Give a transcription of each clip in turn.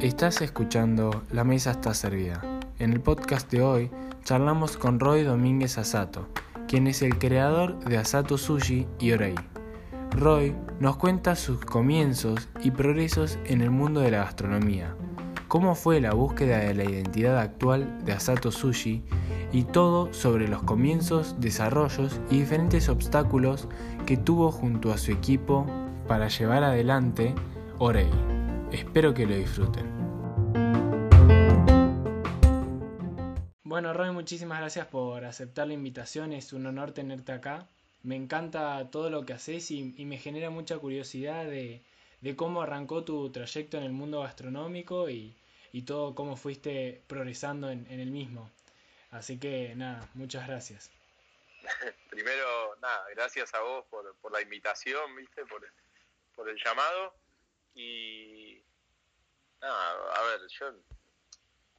Estás escuchando La Mesa está servida. En el podcast de hoy charlamos con Roy Domínguez Asato, quien es el creador de Asato Sushi y Orei. Roy nos cuenta sus comienzos y progresos en el mundo de la gastronomía, cómo fue la búsqueda de la identidad actual de Asato Sushi y todo sobre los comienzos, desarrollos y diferentes obstáculos que tuvo junto a su equipo para llevar adelante Orei. Espero que lo disfruten. Bueno, Roy, muchísimas gracias por aceptar la invitación. Es un honor tenerte acá. Me encanta todo lo que haces y, me genera mucha curiosidad de, cómo arrancó tu trayecto en el mundo gastronómico y, todo cómo fuiste progresando en, el mismo. Así que nada, muchas gracias. Primero, nada, gracias a vos por, la invitación, viste, por, por el llamado. Y nada, a ver, yo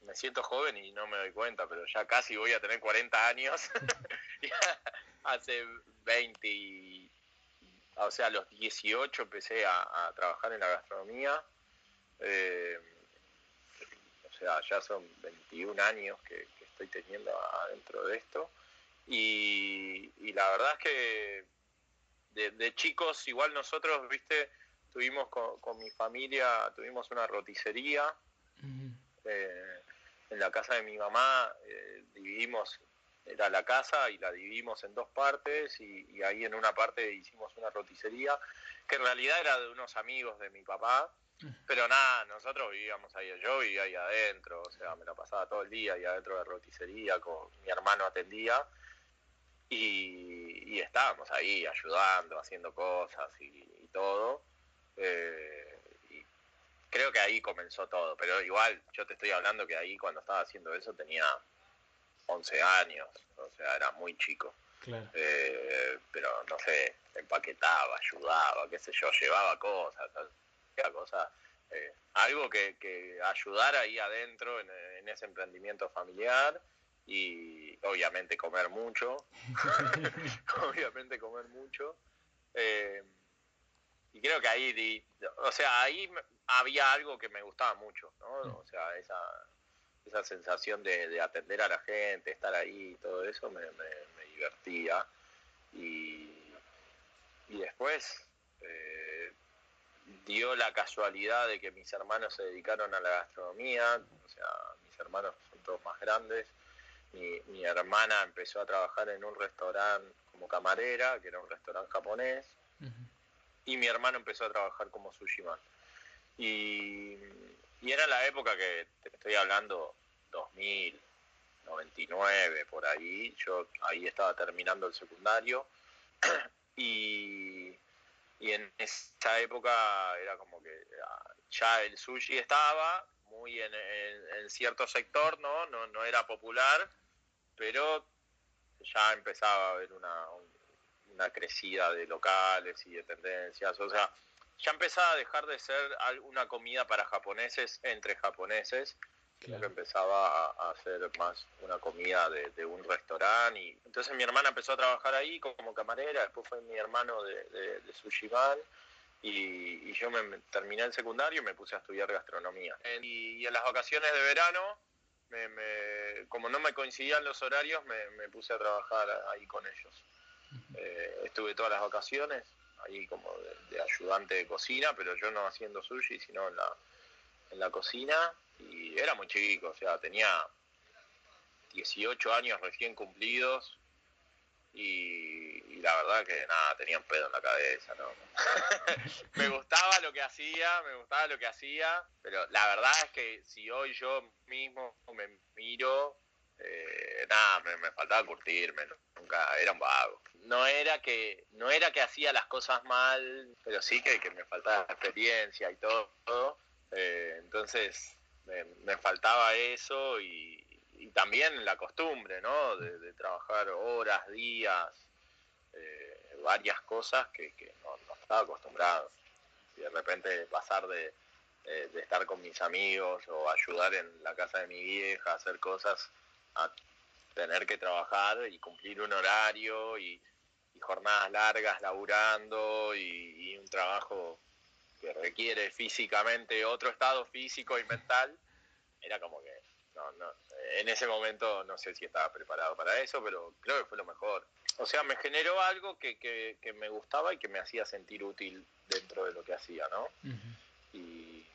me siento joven y no me doy cuenta, pero ya casi voy a tener 40 años. Hace 20, o sea, a los 18 empecé a, trabajar en la gastronomía. Eh, o sea, ya son 21 años que, estoy teniendo adentro de esto. Y, la verdad es que de, chicos, igual nosotros, viste, tuvimos con, mi familia, tuvimos una roticería. Eh, en la casa de mi mamá eh, dividimos, era la casa y la dividimos en dos partes y, ahí en una parte hicimos una roticería que en realidad era de unos amigos de mi papá. Pero nada, nosotros vivíamos ahí, yo vivía ahí adentro, o sea, me la pasaba todo el día ahí adentro de roticería, con mi hermano atendía y, estábamos ahí ayudando, haciendo cosas y todo. Eh, y creo que ahí comenzó todo, pero igual yo te estoy hablando que ahí cuando estaba haciendo eso tenía 11 años, o sea, era muy chico. Eh, pero no sé, empaquetaba, ayudaba, qué sé yo, llevaba cosas, cosas eh, algo que, que, ayudara ahí adentro en, ese emprendimiento familiar y obviamente comer mucho, obviamente comer mucho. Eh, y creo que ahí, o sea, ahí había algo que me gustaba mucho, ¿no? Mm. O sea, esa, esa sensación de, atender a la gente, estar ahí, todo eso me, divertía. Y, después eh, dio la casualidad de que mis hermanos se dedicaron a la gastronomía, o sea, mis hermanos son todos más grandes. Mi, mi hermana empezó a trabajar en un restaurante como camarera, que era un restaurante japonés y mi hermano empezó a trabajar como sushi man. Y, era la época que te estoy hablando, 2000, 99, por ahí. Yo ahí estaba terminando el secundario. y, en esa época era como que ah, ya el sushi estaba muy en, cierto sector, ¿no? ¿no? No era popular, pero ya empezaba a haber una, una crecida de locales y de tendencias. O sea, ya empezaba a dejar de ser una comida para japoneses entre japoneses, claro. que empezaba a, ser más una comida de, un restaurante. Y entonces mi hermana empezó a trabajar ahí como camarera, después fue mi hermano de, de, de y, yo me, terminé el secundario y me puse a estudiar gastronomía. y, en las vacaciones de verano, como no me coincidían los horarios, me puse a trabajar ahí con ellos. Eh, estuve todas las vacaciones ahí como de, ayudante de cocina, pero yo no haciendo sushi, sino en la, en la cocina. Y era muy chico, o sea, tenía 18 años recién cumplidos y, la verdad que nada, tenía un pedo en la cabeza, ¿no? me gustaba lo que hacía, me gustaba lo que hacía, pero la verdad es que si hoy yo mismo me miro, eh, nada, me, faltaba curtirme, nunca era un vago. No era que no era que hacía las cosas mal, pero sí que, que me faltaba experiencia y todo. Eh, entonces me, faltaba eso y, también la costumbre, ¿no? De, trabajar horas, días, eh, varias cosas que, no, estaba acostumbrado. Y de repente pasar de, de estar con mis amigos o ayudar en la casa de mi vieja, hacer cosas a tener que trabajar y cumplir un horario y, jornadas largas laburando y, un trabajo que requiere físicamente otro estado físico y mental, era como que no, no, en ese momento no sé si estaba preparado para eso, pero creo que fue lo mejor. O sea, me generó algo que, que, me gustaba y que me hacía sentir útil dentro de lo que hacía, ¿no? y,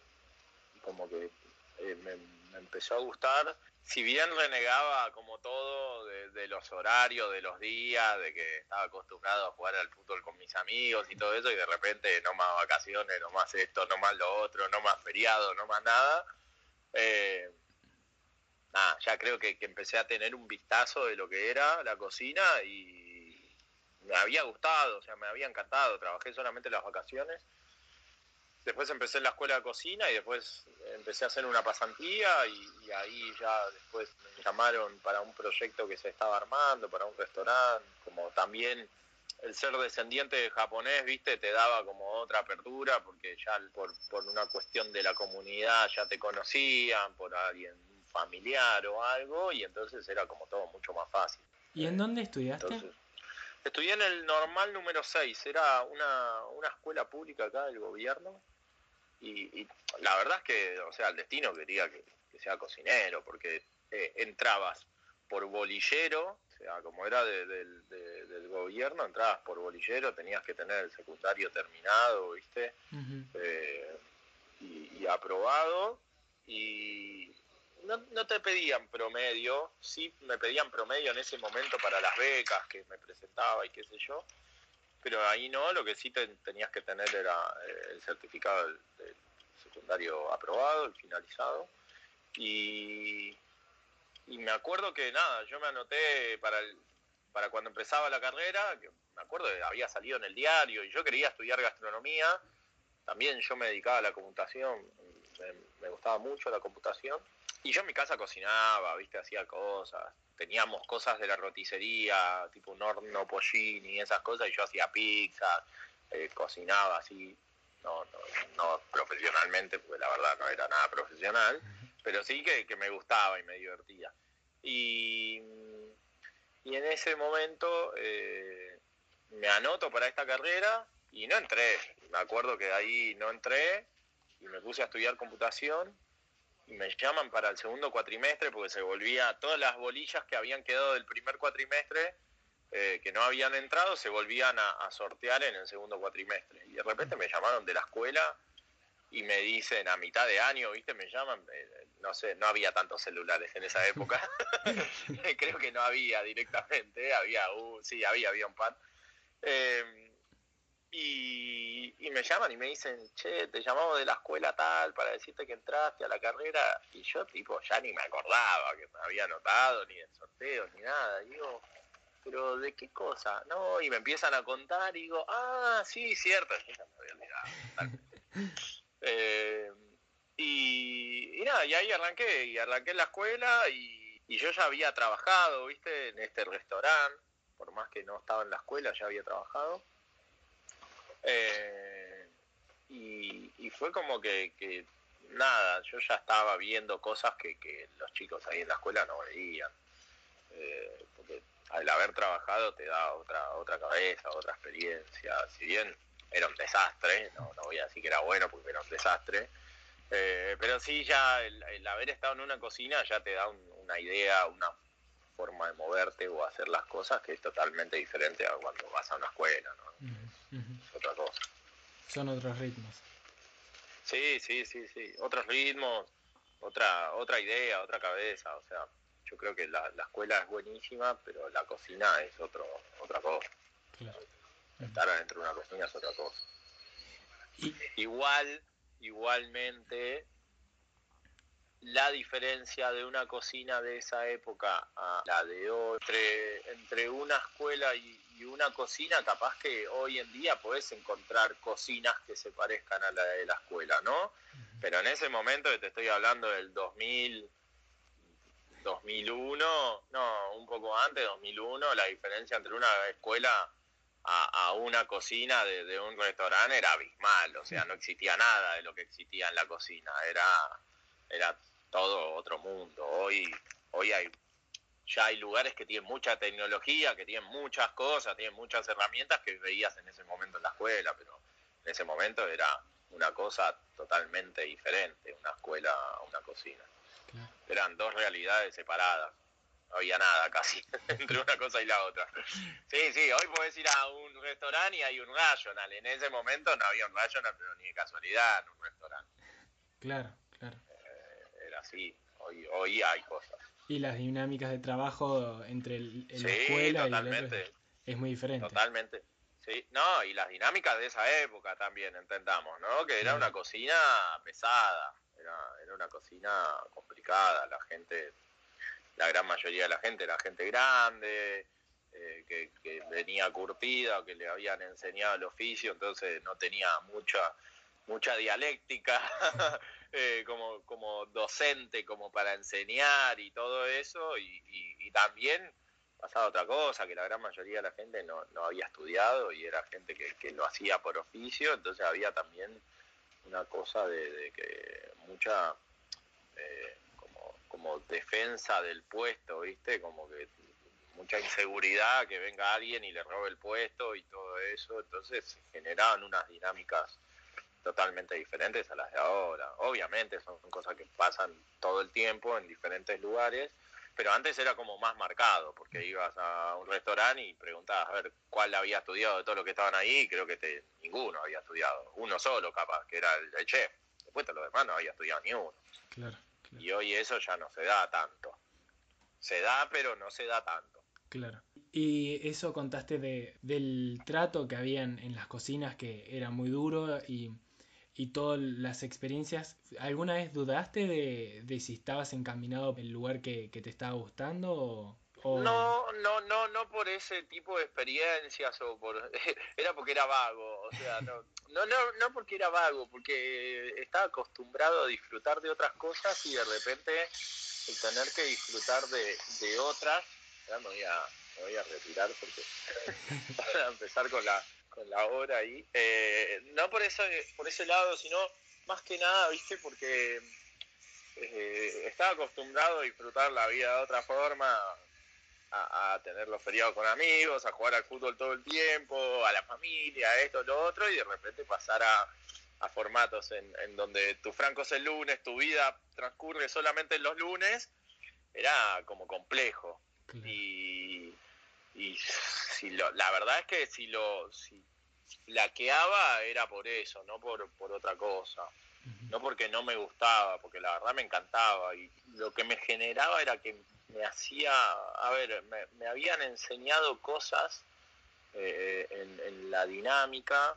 como que eh, me, empezó a gustar. Si bien renegaba como todo de, los horarios, de los días, de que estaba acostumbrado a jugar al fútbol con mis amigos y todo eso, y de repente no más vacaciones, no más esto, no más lo otro, no más feriado, no más nada. Eh, nada, ya creo que, empecé a tener un vistazo de lo que era la cocina y me había gustado, o sea, me había encantado. Trabajé solamente las vacaciones después empecé en la escuela de cocina y después empecé a hacer una pasantía y, ahí ya después me llamaron para un proyecto que se estaba armando, para un restaurante, como también el ser descendiente de japonés, viste, te daba como otra apertura porque ya por, una cuestión de la comunidad ya te conocían, por alguien familiar o algo, y entonces era como todo mucho más fácil. ¿Y en dónde estudiaste? estudié en el normal número 6, era una, una escuela pública acá del gobierno, y, la verdad es que, o sea, el destino quería que, sea cocinero, porque eh, entrabas por bolillero, o sea, como era del gobierno, entrabas por bolillero, tenías que tener el secundario terminado, ¿viste? Eh, y, aprobado, y no, no, te pedían promedio, sí me pedían promedio en ese momento para las becas que me presentaba y qué sé yo, pero ahí no, lo que sí tenías que tener era eh, el certificado secundario aprobado, el finalizado. Y, me acuerdo que nada, yo me anoté para, para cuando empezaba la carrera, que me acuerdo que había salido en el diario y yo quería estudiar gastronomía, también yo me dedicaba a la computación, me gustaba mucho la computación. Y yo en mi casa cocinaba, viste, hacía cosas teníamos cosas de la roticería, tipo un horno pollini y esas cosas, y yo hacía pizza, eh, cocinaba así, no, no, profesionalmente, porque la verdad no era nada profesional, pero sí que, me gustaba y me divertía. Y, y en ese momento eh, me anoto para esta carrera y no entré. Me acuerdo que ahí no entré y me puse a estudiar computación y me llaman para el segundo cuatrimestre porque se volvía todas las bolillas que habían quedado del primer cuatrimestre eh, que no habían entrado se volvían a, sortear en el segundo cuatrimestre. Y de repente me llamaron de la escuela y me dicen a mitad de año viste me llaman eh, no sé no había tantos celulares en esa época. Creo que no había directamente había uh, sí había había un par. Eh, y, me llaman y me dicen, che, te llamamos de la escuela tal para decirte que entraste a la carrera. Y yo, tipo, ya ni me acordaba que me había anotado, ni en sorteos, ni nada. digo, pero ¿de qué cosa? No, y me empiezan a contar y digo, ah, sí, cierto. Eh, y, nada, y ahí arranqué, y arranqué la escuela y, y yo ya había trabajado, viste, en este restaurante, por más que no estaba en la escuela, ya había trabajado. Eh, y, fue como que, nada, yo ya estaba viendo cosas que, los chicos ahí en la escuela no veían. Eh, porque al haber trabajado te da otra, otra cabeza, otra experiencia. Si bien era un desastre, no, voy a decir que era bueno porque era un desastre, eh, pero sí ya el, haber estado en una cocina ya te da una idea, una forma de moverte o hacer las cosas que es totalmente diferente a cuando vas a una escuela, ¿no? Otra cosa. Son otros ritmos. Sí, sí, sí, sí. Otros ritmos, otra, otra idea, otra cabeza. O sea, yo creo que la, escuela es buenísima, pero la cocina es otro, otra cosa. Estar adentro de una cocina es otra cosa. Igual, igualmente, la diferencia de una cocina de esa época a la de hoy, entre, entre una escuela y, una cocina, capaz que hoy en día podés encontrar cocinas que se parezcan a la de la escuela, ¿no? Pero en ese momento que te estoy hablando del 2000, 2001, no, un poco antes, 2001, la diferencia entre una escuela a, una cocina de, de, un restaurante era abismal, o sea, no existía nada de lo que existía en la cocina, era, era todo otro mundo. Hoy, hoy hay ya hay lugares que tienen mucha tecnología, que tienen muchas cosas, tienen muchas herramientas que veías en ese momento en la escuela, pero en ese momento era una cosa totalmente diferente, una escuela, una cocina. Eran dos realidades separadas. No había nada casi entre una cosa y la otra. Sí, sí, hoy puedes ir a un restaurante y hay un rational. En ese momento no había un rational, pero ni de casualidad en un restaurante. Claro, claro. Eh, era así. Hoy, hoy hay cosas. Y las dinámicas de trabajo entre el, la escuela y el es muy diferente. Totalmente. Sí, no, y las dinámicas de esa época también, entendamos, ¿no? Que era una cocina pesada, era, era una cocina complicada, la gente, la gran mayoría de la gente era gente grande, eh, que, que, venía curtida que le habían enseñado el oficio, entonces no tenía mucha mucha dialéctica eh, como, como docente, como para enseñar y todo eso, y, y también pasaba otra cosa, que la gran mayoría de la gente no, no había estudiado y era gente que, que, lo hacía por oficio, entonces había también una cosa de, que mucha eh, como, como defensa del puesto, ¿viste? Como que mucha inseguridad que venga alguien y le robe el puesto y todo eso, entonces se generaban unas dinámicas totalmente diferentes a las de ahora. Obviamente son cosas que pasan todo el tiempo en diferentes lugares, pero antes era como más marcado, porque ibas a un restaurante y preguntabas a ver cuál había estudiado de todo lo que estaban ahí, y creo que te, ninguno había estudiado, uno solo capaz, que era el, chef, después de los demás no había estudiado ni uno. Y hoy eso ya no se da tanto. Se da, pero no se da tanto. Claro. Y eso contaste de, del trato que había en las cocinas, que era muy duro y y todas las experiencias, ¿alguna vez dudaste de, si estabas encaminado en el lugar que, te estaba gustando? O, No, no, no, no por ese tipo de experiencias o por era porque era vago, o sea, no, no, no, no porque era vago, porque estaba acostumbrado a disfrutar de otras cosas y de repente el tener que disfrutar de, de otras, ya me voy a, me voy a retirar porque para empezar con la con la hora ahí. Eh, no por eso, por ese lado, sino más que nada, viste, porque eh, estaba acostumbrado a disfrutar la vida de otra forma, a, tener los feriados con amigos, a jugar al fútbol todo el tiempo, a la familia, esto, lo otro, y de repente pasar a, formatos en, donde tu franco es el lunes, tu vida transcurre solamente en los lunes, era como complejo. Y y si lo, la verdad es que si lo si laqueaba era por eso, no por, por otra cosa. No porque no me gustaba, porque la verdad me encantaba. Y lo que me generaba era que me hacía, a ver, me, habían enseñado cosas eh, en, la dinámica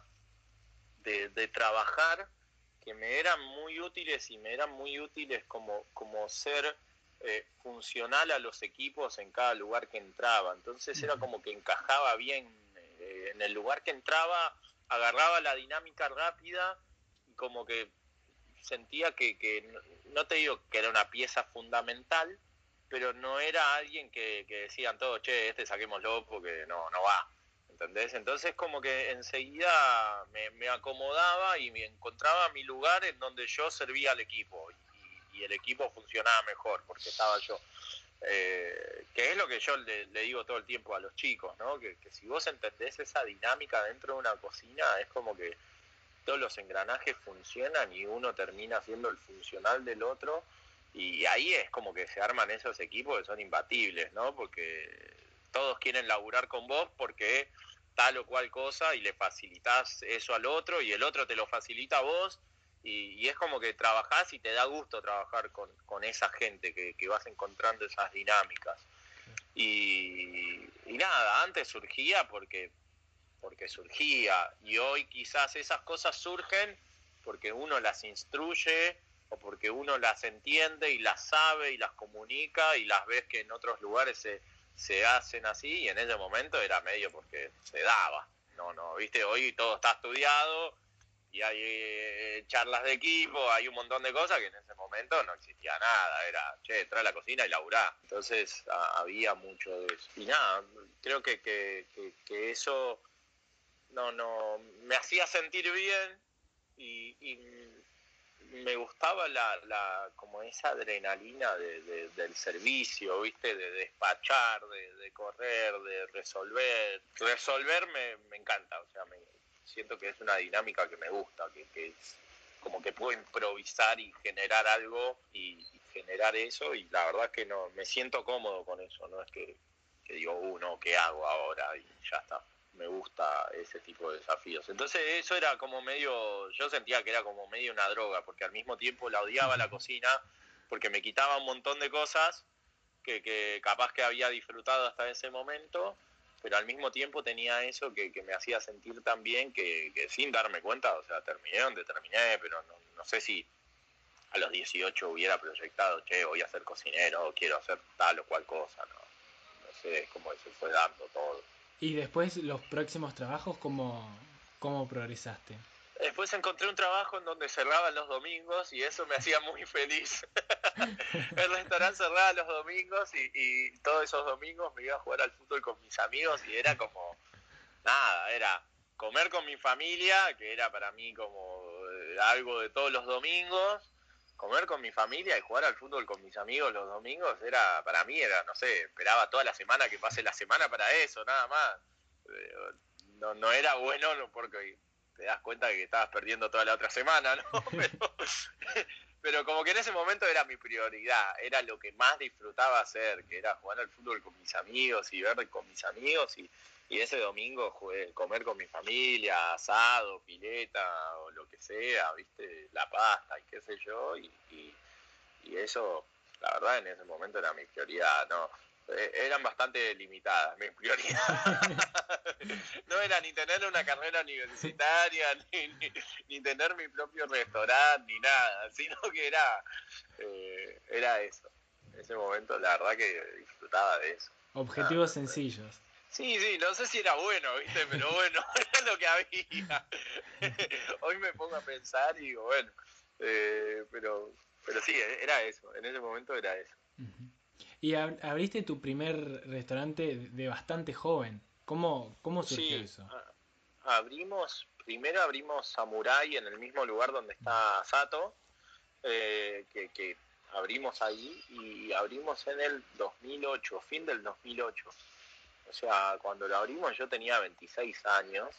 de, de, trabajar que me eran muy útiles y me eran muy útiles como, como ser eh, funcional a los equipos en cada lugar que entraba. Entonces era como que encajaba bien eh, en el lugar que entraba, agarraba la dinámica rápida y como que sentía que, no te digo que era una pieza fundamental, pero no era alguien que, decían todos, che, este saquémoslo porque no, no va. ¿Entendés? Entonces como que enseguida me, me acomodaba y me encontraba mi lugar en donde yo servía al equipo y el equipo funcionaba mejor porque estaba yo. Eh, que es lo que yo le, digo todo el tiempo a los chicos, ¿no? Que, si vos entendés esa dinámica dentro de una cocina, es como que todos los engranajes funcionan y uno termina siendo el funcional del otro y ahí es como que se arman esos equipos que son imbatibles, ¿no? Porque todos quieren laburar con vos porque tal o cual cosa y le facilitas eso al otro y el otro te lo facilita a vos y, es como que trabajás y te da gusto trabajar con, esa gente, que, vas encontrando esas dinámicas. Y, nada, antes surgía porque, porque surgía, y hoy quizás esas cosas surgen porque uno las instruye o porque uno las entiende y las sabe y las comunica y las ves que en otros lugares se, se hacen así y en ese momento era medio porque se daba. No, no, viste, hoy todo está estudiado, y hay eh, charlas de equipo, hay un montón de cosas que en ese momento no existía nada, era, che, entra a la cocina y laburá. Entonces había mucho de eso. Y nada, creo que, que, eso no, no, me hacía sentir bien y, me gustaba la, la como esa adrenalina de, del servicio, ¿viste? De despachar, de, correr, de resolver. Resolver me, me encanta, o sea, me, siento que es una dinámica que me gusta, que, que es como que puedo improvisar y generar algo y, generar eso y la verdad es que no me siento cómodo con eso, no es que, que digo, uno, uh, ¿qué hago ahora? Y ya está me gusta ese tipo de desafíos. Entonces eso era como medio, yo sentía que era como medio una droga, porque al mismo tiempo la odiaba la cocina, porque me quitaba un montón de cosas que, que capaz que había disfrutado hasta ese momento, pero al mismo tiempo tenía eso que, me hacía sentir tan bien que, sin darme cuenta, o sea, terminé donde terminé, pero no, no sé si a los 18 hubiera proyectado, che, voy a ser cocinero, quiero hacer tal o cual cosa, no, no sé cómo se fue dando todo. ¿Y después los próximos trabajos, cómo, cómo progresaste? Después encontré un trabajo en donde cerraban los domingos y eso me hacía muy feliz. el restaurante cerraba los domingos y, todos esos domingos me iba a jugar al fútbol con mis amigos y era como, nada, era comer con mi familia, que era para mí como eh, algo de todos los domingos, comer con mi familia y jugar al fútbol con mis amigos los domingos era, para mí era, no sé, esperaba toda la semana que pase la semana para eso, nada más. Eh, no, no era bueno porque te das cuenta que estabas perdiendo toda la otra semana, ¿no? Pero, como que en ese momento era mi prioridad, era lo que más disfrutaba hacer, que era jugar al fútbol con mis amigos y ver con mis amigos y, y ese domingo jugué, comer con mi familia, asado, pileta o lo que sea, viste, la pasta y qué sé yo, y, y, eso, la verdad, en ese momento era mi prioridad, no, eran bastante limitadas mis prioridades. no era ni tener una carrera universitaria, ni, ni, tener mi propio restaurante, ni nada, sino que era, eh, era eso. En ese momento, la verdad que disfrutaba de eso. Objetivos sencillos. Sí, sí, no sé si era bueno, ¿viste? Pero bueno, era lo que había. Hoy me pongo a pensar y digo, bueno, eh, pero, pero sí, era eso, en ese momento era eso. Y abriste tu primer restaurante de bastante joven. ¿Cómo, cómo surgió eso? Abrimos, primero abrimos Samurai en el mismo lugar donde está Sato, eh, que, que abrimos ahí y abrimos en el 2008, fin del 2008. O sea, cuando lo abrimos yo tenía 26 años.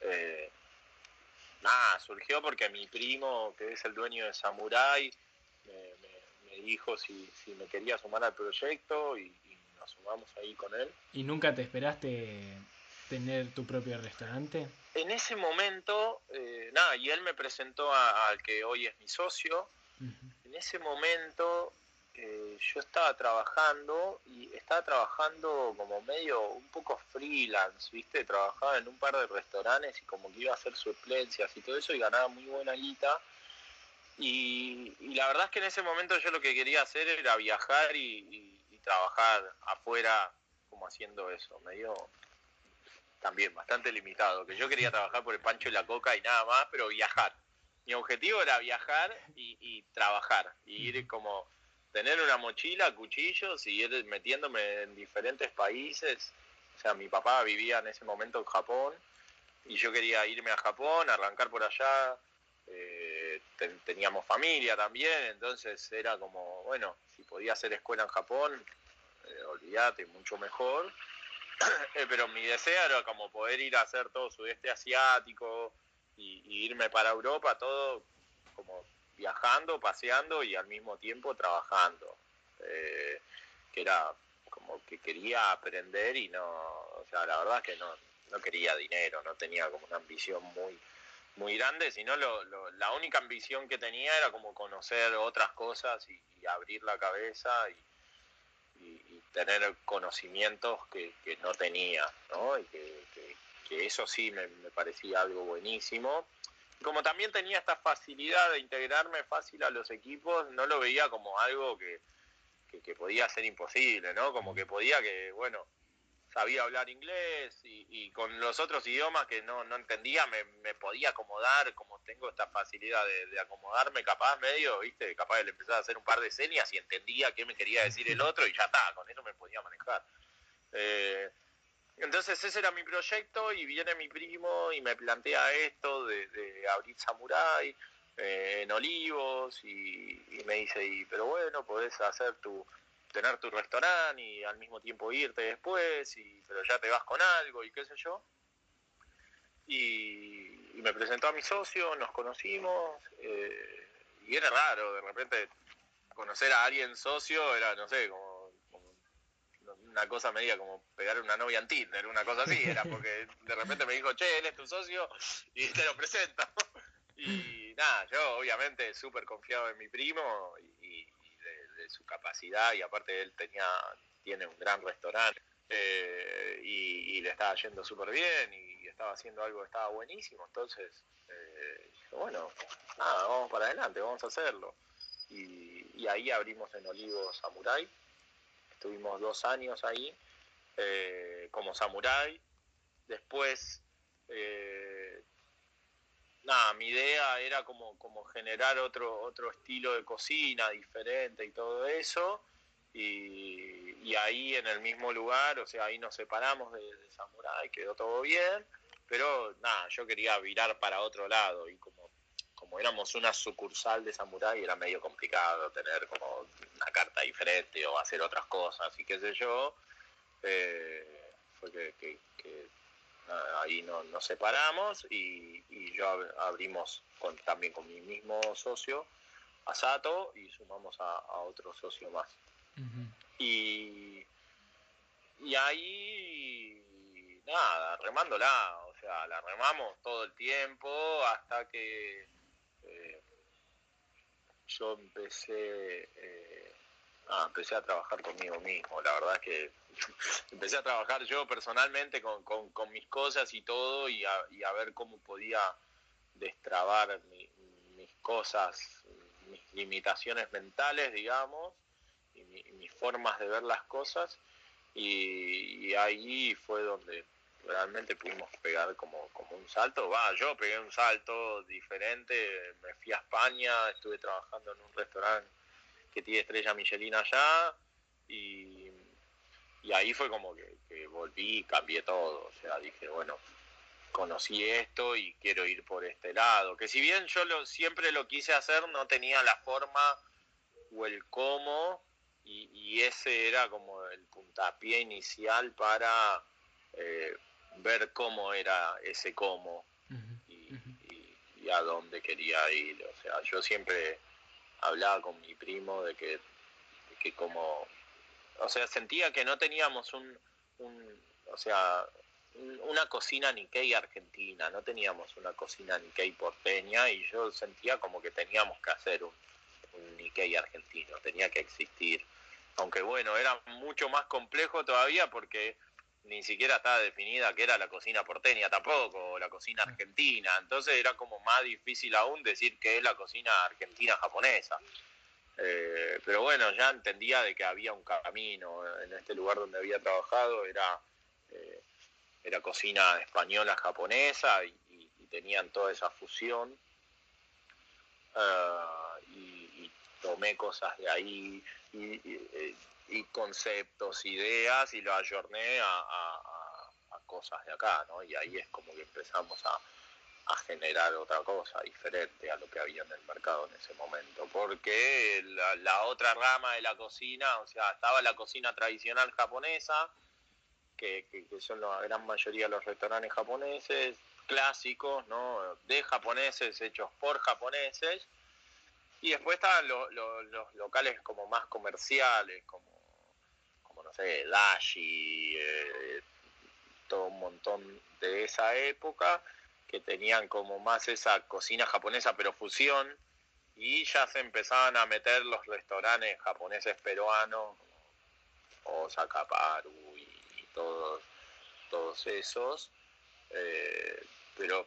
Eh, nada, surgió porque mi primo, que es el dueño de Samurai, dijo si, si, me quería sumar al proyecto y, nos sumamos ahí con él. ¿Y nunca te esperaste tener tu propio restaurante? En ese momento, eh, nada, y él me presentó al que hoy es mi socio. En ese momento eh, yo estaba trabajando y estaba trabajando como medio un poco freelance, ¿viste? Trabajaba en un par de restaurantes y como que iba a hacer suplencias y todo eso y ganaba muy buena guita. Y, la verdad es que en ese momento yo lo que quería hacer era viajar y, trabajar afuera como haciendo eso, medio también bastante limitado, que yo quería trabajar por el pancho y la coca y nada más, pero viajar. Mi objetivo era viajar y, y trabajar, y ir como tener una mochila, cuchillos y ir metiéndome en diferentes países. O sea, mi papá vivía en ese momento en Japón y yo quería irme a Japón, arrancar por allá. Eh, teníamos familia también, entonces era como, bueno, si podía hacer escuela en Japón, eh, olvídate, mucho mejor. Eh, pero mi deseo era como poder ir a hacer todo sudeste asiático y, y irme para Europa, todo como viajando, paseando y al mismo tiempo trabajando. Eh, que era como que quería aprender y no, o sea, la verdad es que no, no quería dinero, no tenía como una ambición muy, muy grande, sino lo, la única ambición que tenía era como conocer otras cosas y, abrir la cabeza y, tener conocimientos que, no tenía, ¿no? Y que, eso sí me, me, parecía algo buenísimo como también tenía esta facilidad de integrarme fácil a los equipos, no lo veía como algo que, podía ser imposible, ¿no? Como que podía que, bueno, sabía hablar inglés y, con los otros idiomas que no, entendía me, podía acomodar, como tengo esta facilidad de, acomodarme capaz medio, ¿viste? Capaz de empezar a hacer un par de señas y entendía qué me quería decir el otro y ya está, con eso me podía manejar. Eh, entonces ese era mi proyecto y viene mi primo y me plantea esto de, abrir Samurai eh, en Olivos y, me dice, y, pero bueno, podés hacer tu, tener tu restaurante y al mismo tiempo irte después, y, pero ya te vas con algo y qué sé yo. Y, me presentó a mi socio, nos conocimos, eh, y era raro, de repente conocer a alguien socio era, no sé, como una cosa media como pegar una novia en Tinder, una cosa así, era porque de repente me dijo, che, él es tu socio y te lo presento. Y nada, yo obviamente súper confiado en mi primo y, su capacidad y aparte él tenía, tiene un gran restaurante eh, y, le estaba yendo súper bien y estaba haciendo algo que estaba buenísimo, entonces eh, bueno, nada, vamos para adelante, vamos a hacerlo. Y, ahí abrimos en Olivos Samurai Estuvimos dos años ahí eh, como samurái. Después, nada, mi idea era como, como generar otro, otro estilo de cocina diferente y todo eso. Y, ahí en el mismo lugar, o sea, ahí nos separamos de, de Samurai, quedó todo bien, pero nada, yo quería virar para otro lado y como como éramos una sucursal de Samurai, era medio complicado tener como una carta diferente o hacer otras cosas y qué sé yo. Eh, fue que, ahí nos separamos y, yo abrimos con, también con mi mismo socio, Asato, y sumamos a, otro socio más. y, y ahí, nada, remándola, o sea, la remamos todo el tiempo hasta que eh, yo empecé, eh, ah, empecé a trabajar conmigo mismo. La verdad es que empecé a trabajar yo personalmente con, mis cosas y todo y a, ver cómo podía destrabar mis cosas, mis limitaciones mentales, digamos, y, mis formas de ver las cosas. y ahí fue donde realmente pudimos pegar como, como un salto. Va, yo pegué un salto diferente, me fui a España, estuve trabajando en un restaurante que tiene estrella Michelin allá y, ahí fue como que, volví y cambié todo. O sea, dije, bueno, conocí esto y quiero ir por este lado. Que si bien yo lo, siempre lo quise hacer, no tenía la forma o el cómo y, y ese era como el puntapié inicial para... Eh, ver cómo era ese cómo y, a dónde quería ir. O sea, yo siempre hablaba con mi primo de que, que como, o sea, sentía que no teníamos un, o sea, una cocina Nikkei argentina, no teníamos una cocina Nikkei porteña y yo sentía como que teníamos que hacer un, un Nikkei argentino, tenía que existir. Aunque bueno, era mucho más complejo todavía porque ni siquiera estaba definida que era la cocina porteña tampoco, o la cocina argentina, entonces era como más difícil aún decir que es la cocina argentina japonesa. Eh, pero bueno, ya entendía de que había un camino en este lugar donde había trabajado, era, eh, era cocina española japonesa y, tenían toda esa fusión. Ah, y, tomé cosas de ahí y, y conceptos, ideas, y lo ayorné a, cosas de acá, ¿no? Y ahí es como que empezamos a, generar otra cosa diferente a lo que había en el mercado en ese momento. Porque la, otra rama de la cocina, o sea, estaba la cocina tradicional japonesa, que, son la gran mayoría los restaurantes japoneses, clásicos, ¿no? De japoneses, hechos por japoneses. Y después estaban los locales como más comerciales, como sé, Dashi, eh, todo un montón de esa época, que tenían como más esa cocina japonesa pero fusión, y ya se empezaban a meter los restaurantes japoneses peruanos, Osaka Paru y, todos, todos esos, eh, pero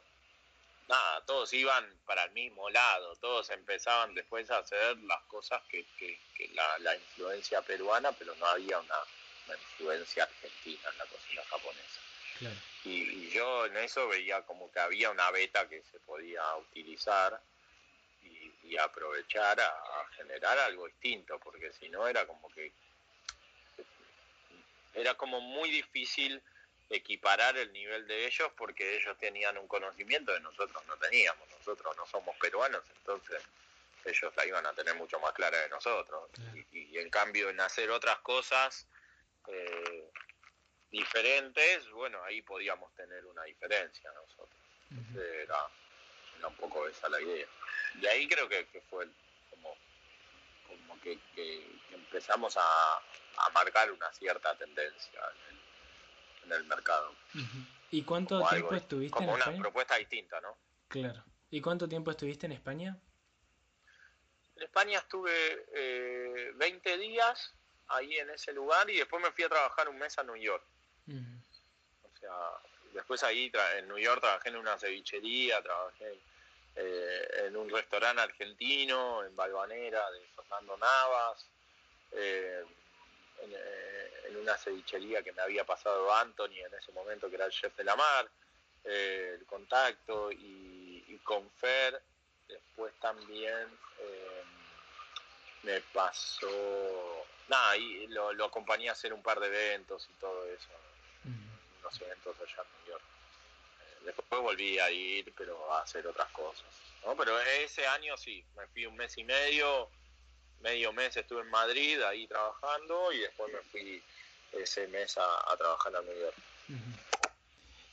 nada, todos iban para el mismo lado, todos empezaban después a hacer las cosas que, que, la, influencia peruana, pero no había una, influencia argentina en la cocina japonesa. Y, yo en eso veía como que había una beta que se podía utilizar y, aprovechar a, a, generar algo distinto, porque si no era como que era como muy difícil equiparar el nivel de ellos porque ellos tenían un conocimiento que nosotros no teníamos. Nosotros no somos peruanos, entonces ellos la iban a tener mucho más clara de nosotros. Y, en cambio en hacer otras cosas eh, diferentes, bueno, ahí podíamos tener una diferencia nosotros. era, un poco esa la idea. Y ahí creo que, fue como, como que, empezamos a, marcar una cierta tendencia en el, mercado. ¿Y cuánto tiempo estuviste en España? Como una propuesta distinta, ¿no? Claro. ¿Y cuánto tiempo estuviste en España? En España estuve eh, 20 días ahí en ese lugar y después me fui a trabajar un mes a New York. O sea, después ahí en New York trabajé en una cevichería, trabajé eh, en un restaurante argentino, en Balvanera, de Fernando Navas, eh, eh, en, una cevichería que me había pasado Anthony en ese momento, que era el chef de la mar, el contacto, y, y con Fer Después también me pasó, nada, y lo, acompañé a hacer un par de eventos y todo eso, unos eventos allá en New York. Eh, después volví a ir, pero a hacer otras cosas. ¿no? Pero ese año sí, me fui un mes y medio, medio mes estuve en Madrid ahí trabajando y después me fui ese mes a, trabajar a New York.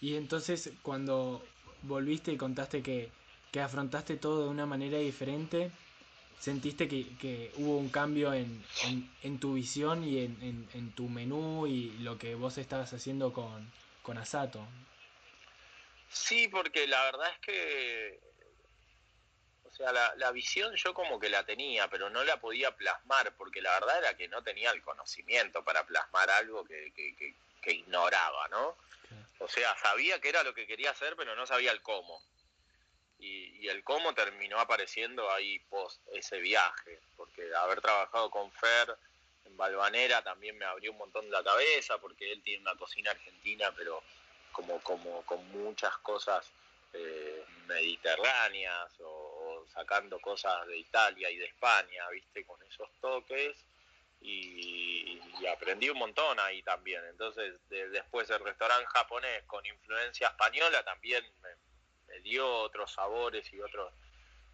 Y entonces cuando volviste y contaste que que afrontaste todo de una manera diferente, sentiste que, hubo un cambio en, tu visión y en, tu menú y lo que vos estabas haciendo con, con Asato. Sí, porque la verdad es que, o sea, la, visión yo como que la tenía, pero no la podía plasmar, porque la verdad era que no tenía el conocimiento para plasmar algo que, ignoraba, ¿no? O sea, sabía que era lo que quería hacer, pero no sabía el cómo y, el cómo terminó apareciendo ahí post ese viaje, porque haber trabajado con Fer en Balvanera también me abrió un montón la cabeza, porque él tiene una cocina argentina, pero como, como con muchas cosas eh, mediterráneas o, sacando cosas de Italia y de España, viste, con esos toques. Y, aprendí un montón ahí también. Entonces, después el restaurante japonés con influencia española también me, me dio otros sabores y otros,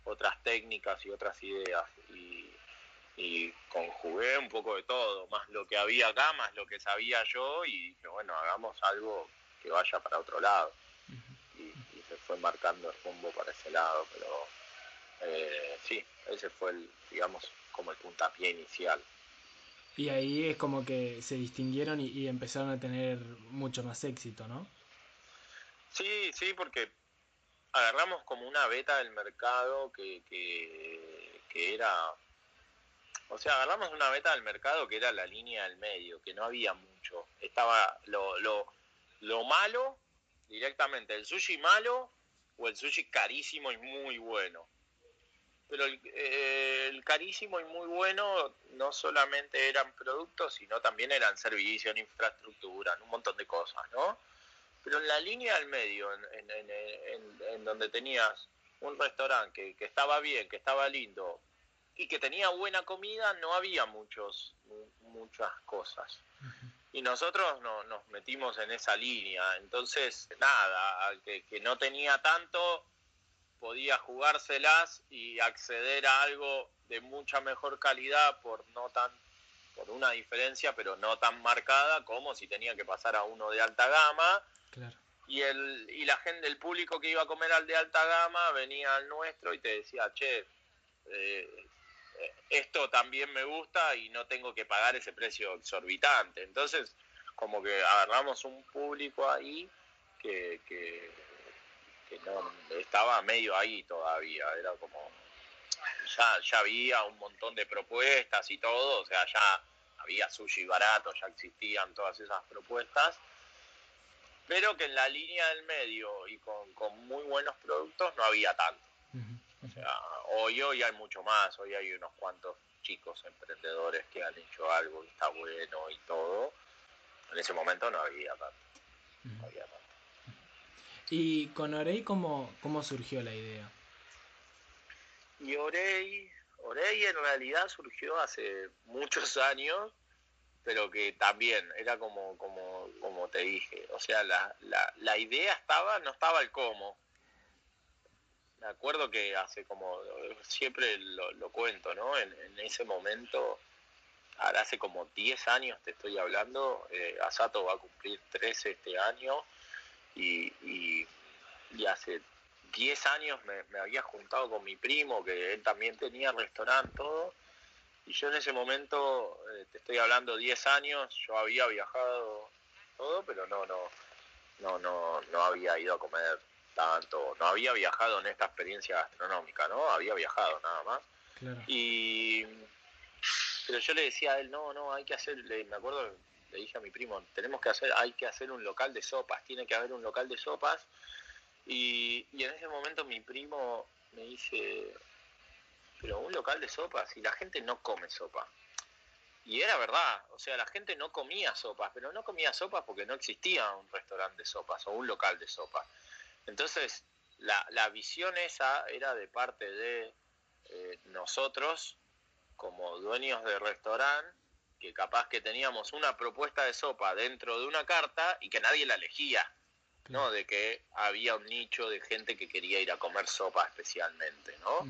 otras técnicas y otras ideas. Y, conjugué un poco de todo, más lo que había acá, más lo que sabía yo, y dije, bueno, hagamos algo que vaya para otro lado. y, se fue marcando el rumbo para ese lado, pero eh, sí, ese fue el, digamos, como el puntapié inicial. Y ahí es como que se distinguieron y, y, empezaron a tener mucho más éxito, ¿no? Sí, sí, porque agarramos como una beta del mercado que, que, era, o sea, agarramos una beta del mercado que era la línea del medio, que no había mucho. Estaba lo, lo, lo malo, directamente, el sushi malo o el sushi carísimo y muy bueno. Pero el, eh, carísimo y muy bueno no solamente eran productos, sino también eran servicios, infraestructura, un montón de cosas, ¿no? Pero en la línea del medio, en, donde tenías un restaurante que, estaba bien, que estaba lindo y que tenía buena comida, no había muchos, muchas cosas. Y nosotros no, nos metimos en esa línea. Entonces, nada, al que, que no tenía tanto, podía jugárselas y acceder a algo de mucha mejor calidad por no tan por una diferencia pero no tan marcada como si tenía que pasar a uno de alta gama y, el, y la gente, el público que iba a comer al de alta gama venía al nuestro y te decía, che, eh, esto también me gusta y no tengo que pagar ese precio exorbitante. Entonces, como que agarramos un público ahí que, que, no estaba medio ahí todavía, era como, ya, ya había un montón de propuestas y todo, o sea, ya había sushi barato, ya existían todas esas propuestas pero que en la línea del medio y con, muy buenos productos no había tanto. O sea, hoy, hoy hay mucho más, hoy hay unos cuantos chicos emprendedores que han hecho algo y está bueno y todo. En ese momento no había tanto. ¿Y con Orey cómo, cómo surgió la idea? Y Orey, Orey en realidad surgió hace muchos años pero que también era como, como, como te dije, o sea, la, la, la idea estaba, no estaba el cómo. me acuerdo que hace como, siempre lo, cuento, ¿no? En, ese momento, ahora hace como 10 años te estoy hablando, eh, Asato va a cumplir 13 este año y, y, hace 10 años me, había juntado con mi primo, que él también tenía restaurante, todo, y yo en ese momento, eh, te estoy hablando 10 años, yo había viajado todo, pero no, no, no, no, no había ido a comer tanto, no había viajado en esta experiencia gastronómica, ¿no? Había viajado nada más. Y pero yo le decía a él, no, no, hay que hacer, me acuerdo, le dije a mi primo, tenemos que hacer, hay que hacer un local de sopas, tiene que haber un local de sopas. Y, y en ese momento mi primo me dice, pero un local de sopas y la gente no come sopa. Y era verdad, o sea, la gente no comía sopas, pero no comía sopas porque no existía un restaurante de sopas o un local de sopas. Entonces, la, visión esa era de parte de eh, nosotros, como dueños de restaurante, que capaz que teníamos una propuesta de sopa dentro de una carta y que nadie la elegía, ¿no? De que había un nicho de gente que quería ir a comer sopa especialmente, ¿no?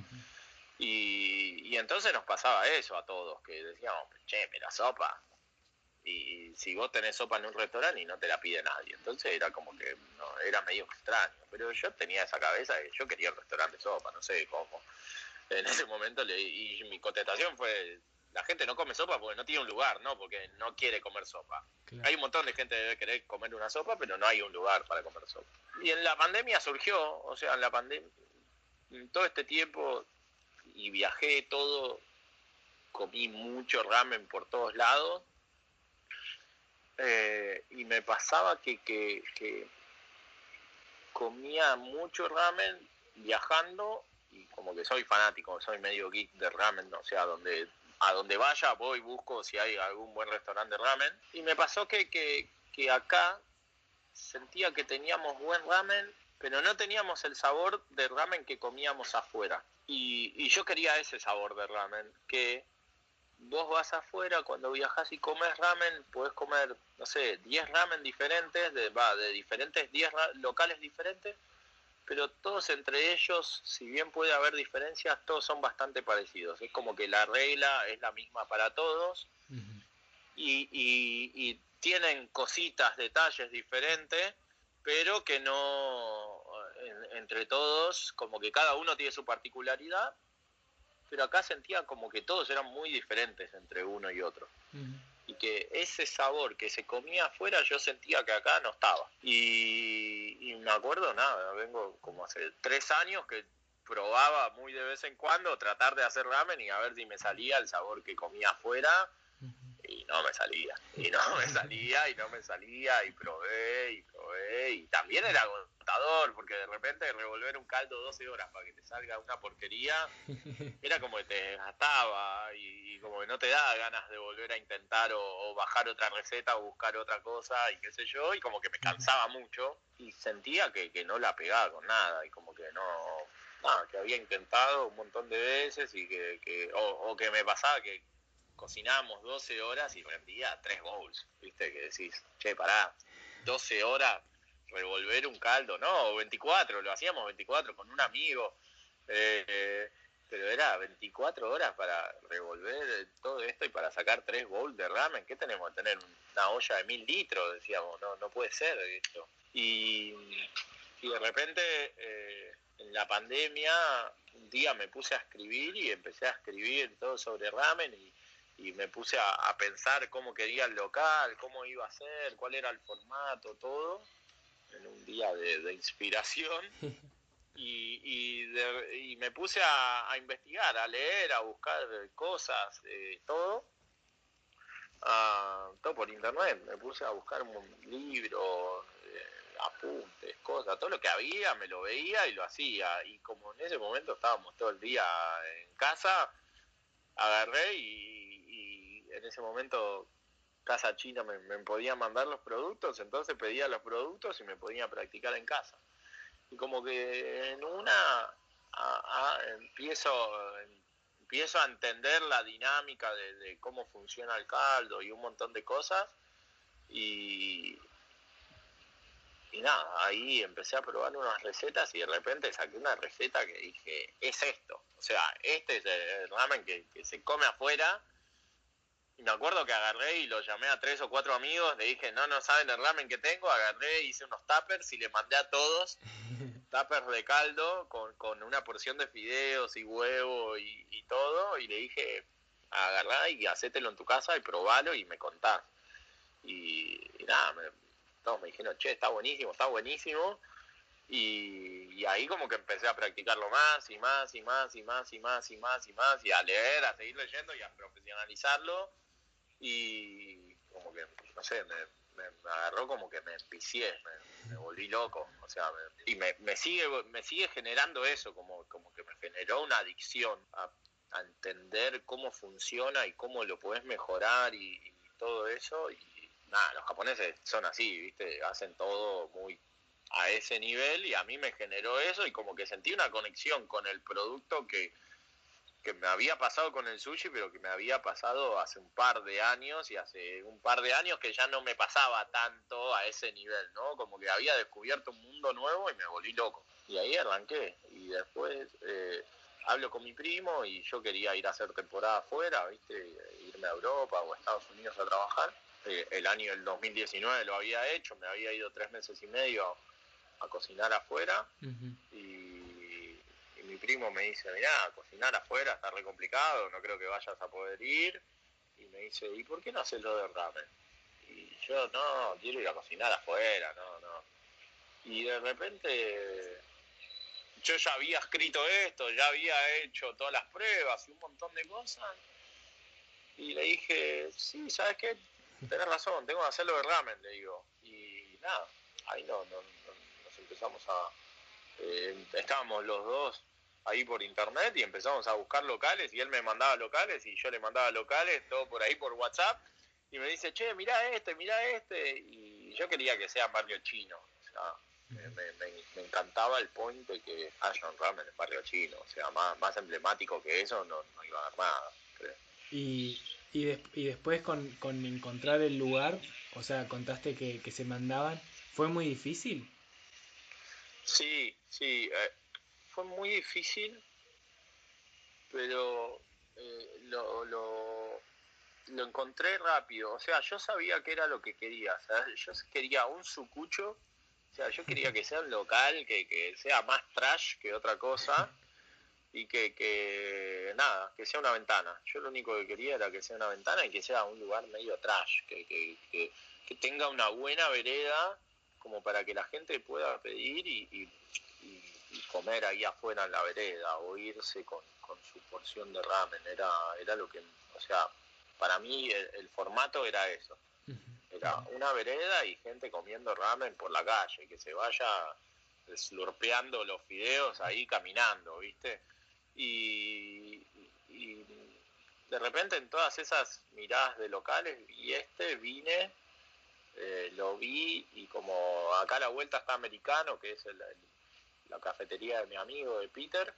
Y, y, entonces nos pasaba eso a todos, que decíamos, che, mira, sopa, y si vos tenés sopa en un restaurante y no te la pide nadie. Entonces era como que no, era medio extraño. Pero yo tenía esa cabeza que yo quería un restaurante de sopa, no sé cómo. En ese momento le, y mi contestación fue, la gente no come sopa porque no tiene un lugar, ¿no? Porque no quiere comer sopa. Hay un montón de gente que debe querer comer una sopa, pero no hay un lugar para comer sopa. Y en la pandemia surgió, o sea, en la pandemia, todo este tiempo, y viajé todo, comí mucho ramen por todos lados, eh, y me pasaba que, que, comía mucho ramen viajando y como que soy fanático, soy medio geek de ramen, o sea, donde a donde vaya voy, busco si hay algún buen restaurante de ramen. Y me pasó que, que, que acá sentía que teníamos buen ramen, pero no teníamos el sabor de ramen que comíamos afuera. Y, y yo quería ese sabor de ramen, que vos vas afuera, cuando viajas y comes ramen, puedes comer, no sé, 10 ramen diferentes, de, va, de diferentes 10 locales diferentes, pero todos entre ellos, si bien puede haber diferencias, todos son bastante parecidos. Es como que la regla es la misma para todos y, y, tienen cositas, detalles diferentes, pero que no, entre todos, como que cada uno tiene su particularidad pero acá sentía como que todos eran muy diferentes entre uno y otro. Y que ese sabor que se comía afuera yo sentía que acá no estaba. Y, me acuerdo, nada, vengo como hace tres años que probaba muy de vez en cuando tratar de hacer ramen y a ver si me salía el sabor que comía afuera y no me salía, y no me salía, y no me salía, y probé, y probé, y también era porque de repente revolver un caldo 12 horas para que te salga una porquería, era como que te desgastaba, y, como que no te da ganas de volver a intentar o, bajar otra receta o buscar otra cosa, y qué sé yo, y como que me cansaba mucho, y sentía que, no la pegaba con nada, y como que no, que había intentado un montón de veces, y que, o que me pasaba que cocinábamos 12 horas y rendía 3 bowls, ¿viste? Que decís, che, pará, 12 horas revolver un caldo, no, 24, lo hacíamos 24 con un amigo, eh, pero era 24 horas para revolver todo esto y para sacar 3 bowls de ramen, ¿qué tenemos? Tener una olla de mil litros, decíamos, no, no puede ser esto. Y, de repente, eh, en la pandemia, un día me puse a escribir y empecé a escribir todo sobre ramen y me puse a, pensar cómo quería el local, cómo iba a ser, cuál era el formato, todo, en un día de, inspiración. Y, y, me puse a, investigar, a leer, a buscar cosas, eh, todo, todo por internet. Me puse a buscar un libro, eh, apuntes, cosas, todo lo que había, me lo veía y lo hacía. Y como en ese momento estábamos todo el día en casa, agarré y en ese momento Casa China me, podía mandar los productos, entonces pedía los productos y me podía practicar en casa. Y como que en una empiezo, empiezo a entender la dinámica de, cómo funciona el caldo y un montón de cosas y, y nada, ahí empecé a probar unas recetas y de repente saqué una receta que dije, es esto. O sea, este es el ramen que, se come afuera. Y me acuerdo que agarré y lo llamé a tres o cuatro amigos, le dije, no, no saben el ramen que tengo, agarré, hice unos tuppers y le mandé a todos tuppers de caldo con, con una porción de fideos y huevo y, todo, y le dije, agarrá y hacételo en tu casa y probalo y me contás. Y, y nada, me, me dijeron, che, está buenísimo, está buenísimo. Y, ahí como que empecé a practicarlo más y más y más y más y más y más y más y a leer, a seguir leyendo y a profesionalizarlo. Y como que, no sé, me, agarró como que me empicié, me, volví loco. O sea, y me, sigue me sigue generando eso, como, como que me generó una adicción a, entender cómo funciona y cómo lo puedes mejorar y, y todo eso. Y, nada, los japoneses son así, ¿viste? Hacen todo muy a ese nivel y a mí me generó eso y como que sentí una conexión con el producto que, que me había pasado con el sushi, pero que me había pasado hace un par de años y hace un par de años que ya no me pasaba tanto a ese nivel, ¿no? Como que había descubierto un mundo nuevo y me volví loco. Y ahí arranqué. Y después eh, hablo con mi primo y yo quería ir a hacer temporada afuera, ¿viste? Irme a Europa o a Estados Unidos a trabajar eh, el año el 2019 lo había hecho, me había ido tres meses y medio a, cocinar afuera primo me dice, mirá, cocinar afuera está re complicado, no creo que vayas a poder ir. Y me dice, ¿y por qué no haces lo de ramen? Y yo, no, quiero ir a cocinar afuera, no, no. Y de repente yo ya había escrito esto, ya había hecho todas las pruebas y un montón de cosas. Y le dije, sí, ¿sabes qué? tenés razón, tengo que hacerlo de ramen, le digo. Y nada, ahí no, nos empezamos a... Eh, estábamos los dos ahí por internet y empezamos a buscar locales y él me mandaba locales y yo le mandaba locales, todo por ahí por WhatsApp. Y me dice, che, mirá este, mirá este. Y yo quería que sea barrio chino. O sea, me, encantaba el point de que haya un ramen en barrio chino. O sea, más, más emblemático que eso no, no iba a haber nada. Creo. Y y, y después con, con, encontrar el lugar, o sea, contaste que, que se mandaban, ¿fue muy difícil? Sí, sí, eh, fue muy difícil, pero eh, lo, lo, encontré rápido. O sea, yo sabía que era lo que quería. O sea, yo quería un sucucho, o sea, yo quería que sea un local, que, que sea más trash que otra cosa. y que, que, nada, que sea una ventana. Yo lo único que quería era que sea una ventana y que sea un lugar medio trash, que, que, que, tenga una buena vereda como para que la gente pueda pedir y, comer ahí afuera en la vereda o irse con, con, su porción de ramen. Era, era lo que, o sea, para mí el, formato era eso. Era una vereda y gente comiendo ramen por la calle, que se vaya slurpeando los fideos ahí caminando, ¿viste? y, de repente en todas esas miradas de locales y este vine, eh, lo vi y como acá a la vuelta está Americano, que es la cafetería de mi amigo de Peter,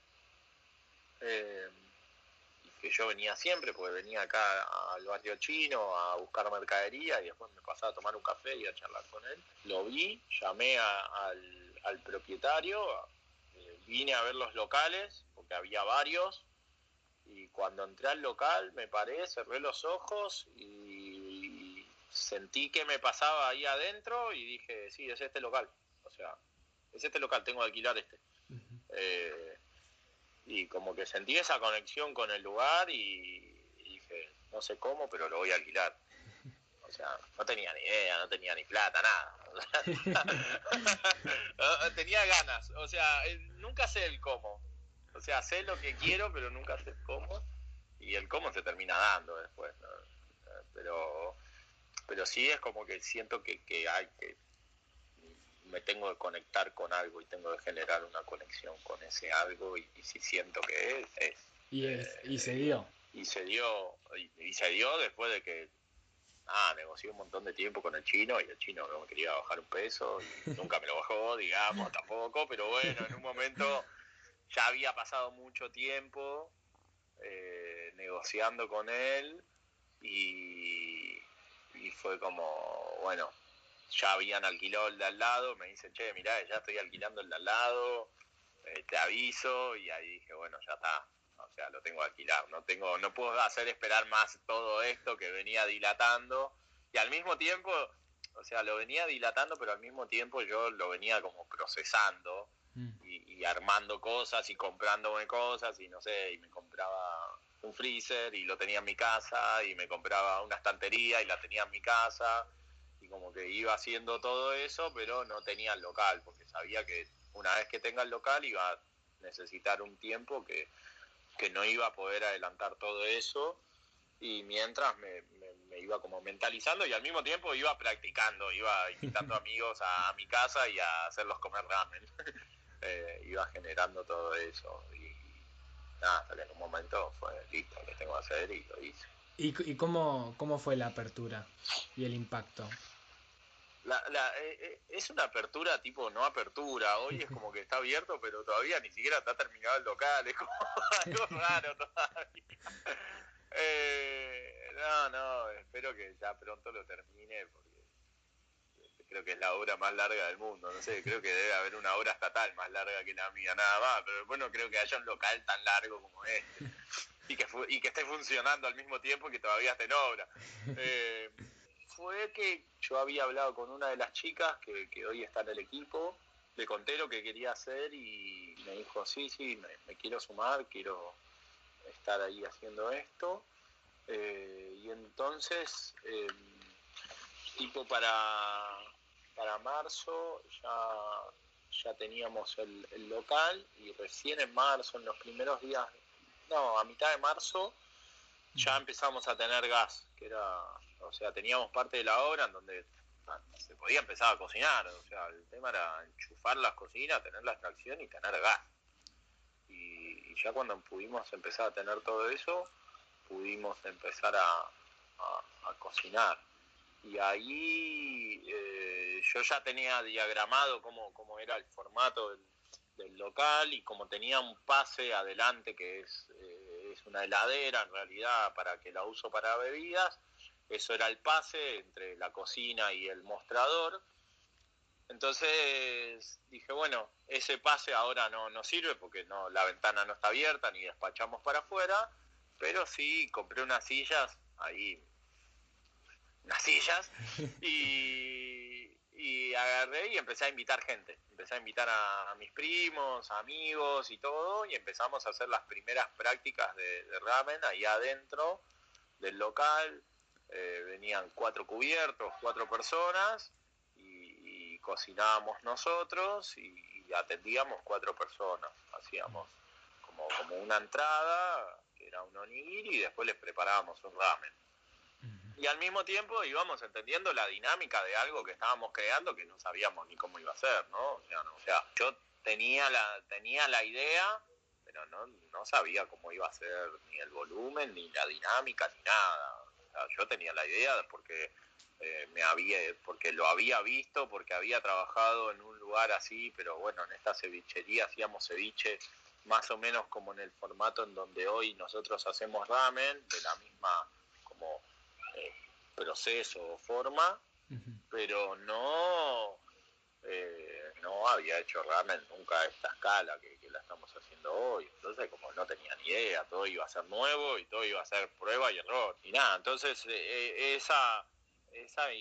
eh, que yo venía siempre, porque venía acá al barrio chino a buscar mercadería y después me pasaba a tomar un café y a charlar con él. Lo vi, llamé al, al propietario, vine a ver los locales, porque había varios, y cuando entré al local me paré, cerré los ojos y sentí que me pasaba ahí adentro y dije, sí, es este local, o sea, es este local, tengo que alquilar este. Eh, y como que sentí esa conexión con el lugar y dije, no sé cómo, pero lo voy a alquilar. O sea, no tenía ni idea, no tenía ni plata, nada. tenía ganas, o sea, eh, nunca sé el cómo. O sea, sé lo que quiero, pero nunca sé cómo. Y el cómo se termina dando después. Pero, pero sí es como que siento que, que hay que me tengo que conectar con algo y tengo que generar una conexión con ese algo y, si siento que es, es. Y, es, y se dio. Y se dio, y se dio después de que ah, negocié un montón de tiempo con el chino y el chino no me quería bajar un peso, y nunca me lo bajó, digamos, tampoco, pero bueno, en un momento ya había pasado mucho tiempo eh, negociando con él y, y fue como, bueno, ya habían alquilado el de al lado, me dicen, che, mirá, ya estoy alquilando el de al lado, eh, te aviso, y ahí dije, bueno, ya está, o sea, lo tengo alquilado, no tengo, no puedo hacer esperar más todo esto que venía dilatando, y al mismo tiempo, o sea, lo venía dilatando, pero al mismo tiempo yo lo venía como procesando mm. y, y armando cosas y comprándome cosas, y no sé, y me compraba un freezer y lo tenía en mi casa y me compraba una estantería y la tenía en mi casa como que iba haciendo todo eso, pero no tenía el local, porque sabía que una vez que tenga el local iba a necesitar un tiempo que, no iba a poder adelantar todo eso y mientras me, iba como mentalizando y al mismo tiempo iba practicando, iba invitando amigos a, mi casa y a hacerlos comer ramen. Eh, iba generando todo eso y nada, hasta que en un momento fue listo, lo tengo que hacer y lo hice. ¿Y, cómo, cómo fue la apertura y el impacto? La, la, eh, eh, es una apertura tipo no apertura, hoy es como que está abierto, pero todavía ni siquiera está terminado el local, es como algo raro todavía. Eh, no, no, espero que ya pronto lo termine, porque creo que es la obra más larga del mundo, no sé, creo que debe haber una obra estatal más larga que la mía, nada más, pero bueno, creo que haya un local tan largo como este, y que, y que esté funcionando al mismo tiempo que todavía esté en obra. Eh, fue que yo había hablado con una de las chicas que, hoy está en el equipo, le conté lo que quería hacer y me dijo, sí, sí, me, quiero sumar, quiero estar ahí haciendo esto. Eh, y entonces, em, tipo para, para marzo ya, ya teníamos el, el, local y recién en marzo, en los primeros días, no, a mitad de marzo, ya empezamos a tener gas, que era o sea, teníamos parte de la obra en donde se podía empezar a cocinar, o sea, el tema era enchufar las cocinas, tener la extracción y tener gas. Y, ya cuando pudimos empezar a tener todo eso, pudimos empezar a, cocinar. Y ahí eh, yo ya tenía diagramado cómo, cómo era el formato del, local y como tenía un pase adelante que es, eh, es una heladera en realidad para que la uso para bebidas, eso era el pase entre la cocina y el mostrador. Entonces dije, bueno, ese pase ahora no, no sirve porque no, la ventana no está abierta ni despachamos para afuera, pero sí compré unas sillas, ahí, unas sillas, y, y agarré y empecé a invitar gente. Empecé a invitar a, mis primos, amigos y todo, y empezamos a hacer las primeras prácticas de, de ramen ahí adentro del local eh, venían cuatro cubiertos, cuatro personas y, cocinábamos nosotros y, atendíamos cuatro personas. Hacíamos como, como una entrada, que era un onigiri, y después les preparábamos un ramen. Y al mismo tiempo íbamos entendiendo la dinámica de algo que estábamos creando que no sabíamos ni cómo iba a ser, ¿no? O sea, no, o sea yo tenía la, tenía la idea, pero no, no sabía cómo iba a ser ni el volumen, ni la dinámica, ni nada yo tenía la idea porque eh, me había, porque lo había visto, porque había trabajado en un lugar así, pero bueno, en esta cevichería hacíamos ceviche más o menos como en el formato en donde hoy nosotros hacemos ramen, de la misma como eh, proceso o forma, pero no eh, no había hecho ramen nunca a esta escala que, la estamos haciendo hoy. Entonces, como no tenía ni idea, todo iba a ser nuevo y todo iba a ser prueba y error. Y nada, entonces eh, eh, esa, esa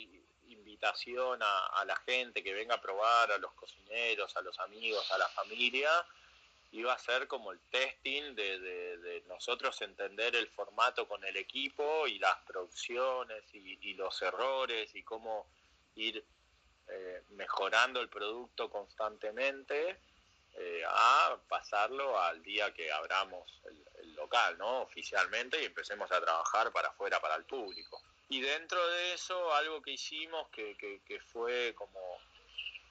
invitación a, la gente que venga a probar, a los cocineros, a los amigos, a la familia, iba a ser como el testing de, nosotros entender el formato con el equipo y las producciones y los errores y cómo ir eh, mejorando el producto constantemente eh, a pasarlo al día que abramos el, local, ¿no? Oficialmente y empecemos a trabajar para afuera, para el público. Y dentro de eso, algo que hicimos que, que, fue como,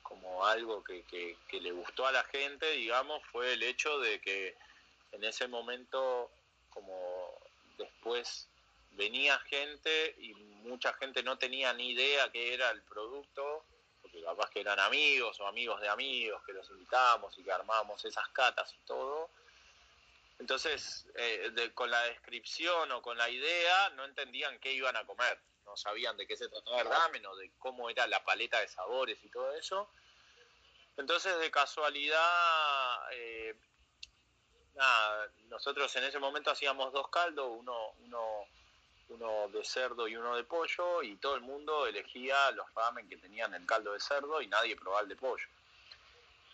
como algo que, que, le gustó a la gente, digamos, fue el hecho de que en ese momento, como después venía gente y mucha gente no tenía ni idea qué era el producto, porque capaz que eran amigos o amigos de amigos que los invitamos y que armamos esas catas y todo. Entonces, eh, con la descripción o con la idea, no entendían qué iban a comer, no sabían de qué se trataba el ramen o de cómo era la paleta de sabores y todo eso. Entonces, de casualidad, eh, nada, nosotros en ese momento hacíamos dos caldos, uno, uno, uno de cerdo y uno de pollo, y todo el mundo elegía los ramen que tenían el caldo de cerdo y nadie probaba el de pollo.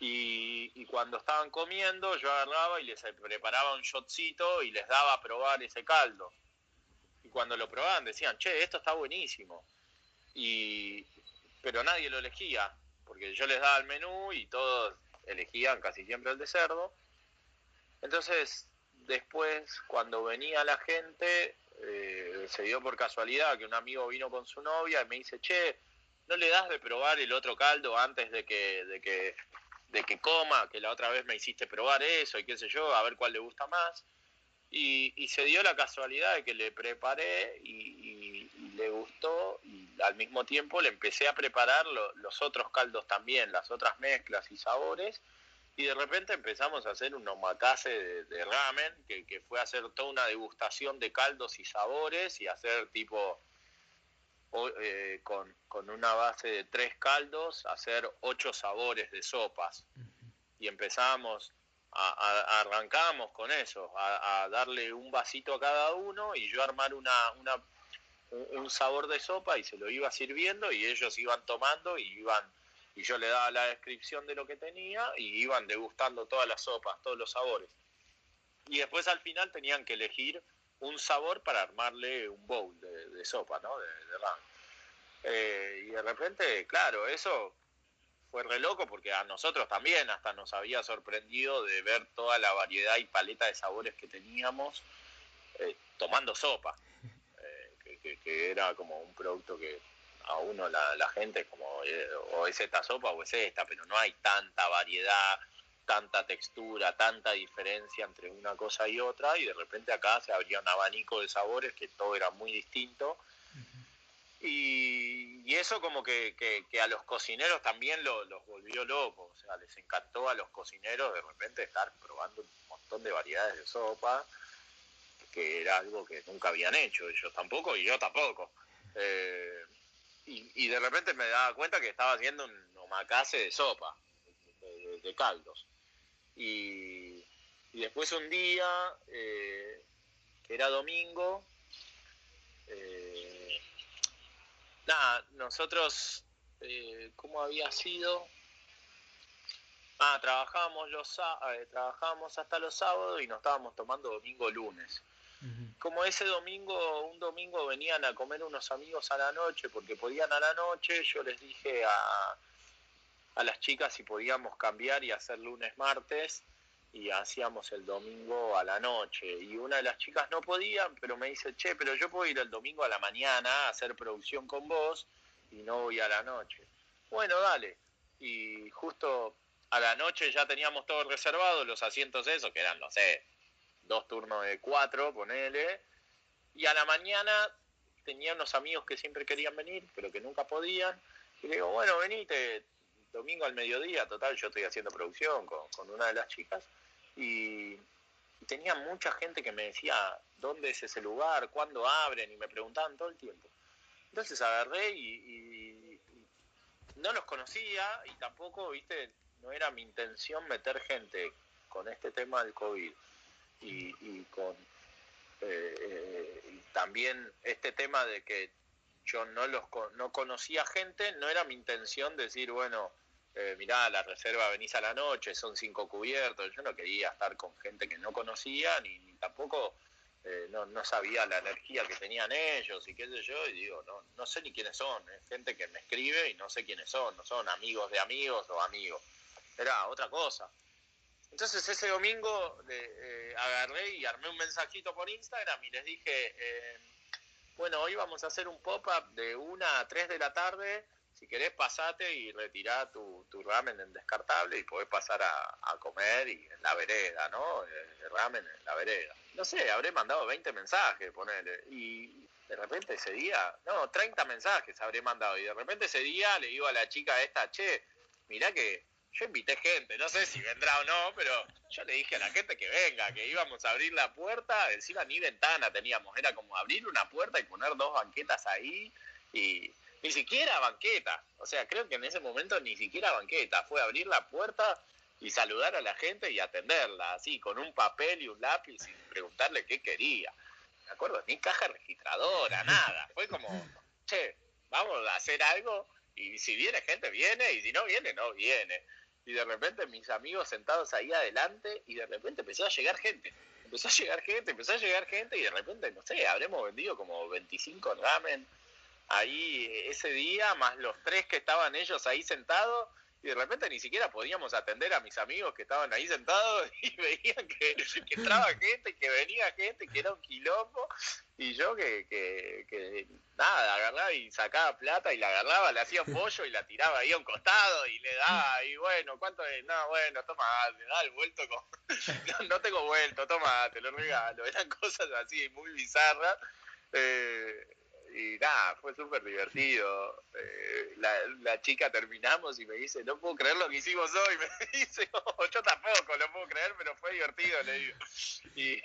Y, y, cuando estaban comiendo, yo agarraba y les preparaba un shotcito y les daba a probar ese caldo. Y cuando lo probaban decían, che, esto está buenísimo. Y, pero nadie lo elegía porque yo les daba el menú y todos elegían casi siempre el de cerdo. Entonces, después, cuando venía la gente, eh, se dio por casualidad que un amigo vino con su novia y me dice, che, ¿no le das de probar el otro caldo antes de que, de que, de que coma? Que la otra vez me hiciste probar eso y qué sé yo, a ver cuál le gusta más. Y, se dio la casualidad de que le preparé y, le gustó y al mismo tiempo le empecé a preparar los otros caldos también, las otras mezclas y sabores y de repente empezamos a hacer un omakase de, ramen que, que, fue hacer toda una degustación de caldos y sabores y hacer tipo eh, con, con, una base de tres caldos hacer ocho sabores de sopas. Y empezamos a, arrancamos con eso, a, darle un vasito a cada uno y yo armar una, una, un sabor de sopa y se lo iba sirviendo y ellos iban tomando y iban y yo le daba la descripción de lo que tenía y iban degustando todas las sopas, todos los sabores. Y después al final tenían que elegir un sabor para armarle un bowl de, sopa, ¿no? De, eh, y de repente, claro, eso fue re loco porque a nosotros también hasta nos había sorprendido de ver toda la variedad y paleta de sabores que teníamos eh, tomando sopa, eh, que, era como un producto que a uno la, gente como eh, o es esta sopa o es esta, pero no hay tanta variedad, tanta textura, tanta diferencia entre una cosa y otra y de repente acá se abría un abanico de sabores que todo era muy distinto y, eso como que, a los cocineros también los volvió locos, o sea, les encantó a los cocineros de repente estar probando un montón de variedades de sopa, que era algo que nunca habían hecho ellos tampoco y yo tampoco. Eh, y, de repente me daba cuenta que estaba haciendo un omakase de sopa, de, caldos. Y, después un día, eh, que era domingo, eh, nada, nosotros, eh, ¿cómo había sido? Ah, trabajábamos, los, eh, trabajábamos hasta los sábados y nos estábamos tomando domingo lunes. Como ese domingo, un domingo venían a comer unos amigos a la noche, porque podían a la noche, yo les dije a, a las chicas si podíamos cambiar y hacer lunes, martes, y hacíamos el domingo a la noche. Y una de las chicas no podía, pero me dice, che, pero yo puedo ir el domingo a la mañana a hacer producción con vos y no voy a la noche. Bueno, dale. Y justo a la noche ya teníamos todo reservado, los asientos esos, que eran, no sé, dos turnos de cuatro, ponele. Y a la mañana tenía unos amigos que siempre querían venir, pero que nunca podían. Y le digo, bueno, venite domingo al mediodía, total, yo estoy haciendo producción con, con una de las chicas y, tenía mucha gente que me decía, ¿dónde es ese lugar? ¿Cuándo abren? Y me preguntaban todo el tiempo. Entonces agarré y, no los conocía y tampoco, viste, no era mi intención meter gente con este tema del COVID y, con eh, eh, también este tema de que yo no los no conocía gente, no era mi intención decir, bueno, eh, mirá, la reserva venís a la noche, son cinco cubiertos, yo no quería estar con gente que no conocía, ni, tampoco eh, no, sabía la energía que tenían ellos y qué sé yo, y digo, no, no sé ni quiénes son, es gente que me escribe y no sé quiénes son, no son amigos de amigos o amigos, era otra cosa. Entonces ese domingo eh, agarré y armé un mensajito por Instagram y les dije, bueno, hoy vamos a hacer un pop-up de una a tres de la tarde si querés pasate y retirá tu, tu ramen en descartable y podés pasar a, comer y en la vereda, ¿no? El ramen en la vereda. No sé, habré mandado 20 mensajes, ponele. Y de repente ese día, no, 30 mensajes habré mandado. Y de repente ese día le digo a la chica esta, che, mirá que yo invité gente, no sé si vendrá o no, pero yo le dije a la gente que venga, que íbamos a abrir la puerta, encima ni ventana teníamos, era como abrir una puerta y poner dos banquetas ahí y ni siquiera banqueta, o sea, creo que en ese momento ni siquiera banqueta, fue abrir la puerta y saludar a la gente y atenderla, así, con un papel y un lápiz y preguntarle qué quería. Me acuerdo, ni caja registradora, nada, fue como, che, vamos a hacer algo y si viene gente viene y si no viene no viene y de repente mis amigos sentados ahí adelante y de repente empezó a llegar gente. Empezó a llegar gente, empezó a llegar gente y de repente, no sé, habremos vendido como 25 ramen ahí ese día, más los tres que estaban ellos ahí sentados y de repente ni siquiera podíamos atender a mis amigos que estaban ahí sentados y veían que, entraba gente, que venía gente, que era un quilombo y yo que, que, que, nada, agarraba y sacaba plata y la agarraba, le hacía pollo y la tiraba ahí a un costado y le daba y bueno, ¿cuánto es? No, bueno, toma, le da el vuelto con... no, no, tengo vuelto, toma, te lo regalo, eran cosas así muy bizarras. Eh, y nada, fue súper divertido. Eh, la, la, chica terminamos y me dice, no puedo creer lo que hicimos hoy. Me dice, yo tampoco lo puedo creer, pero fue divertido, le digo. Y,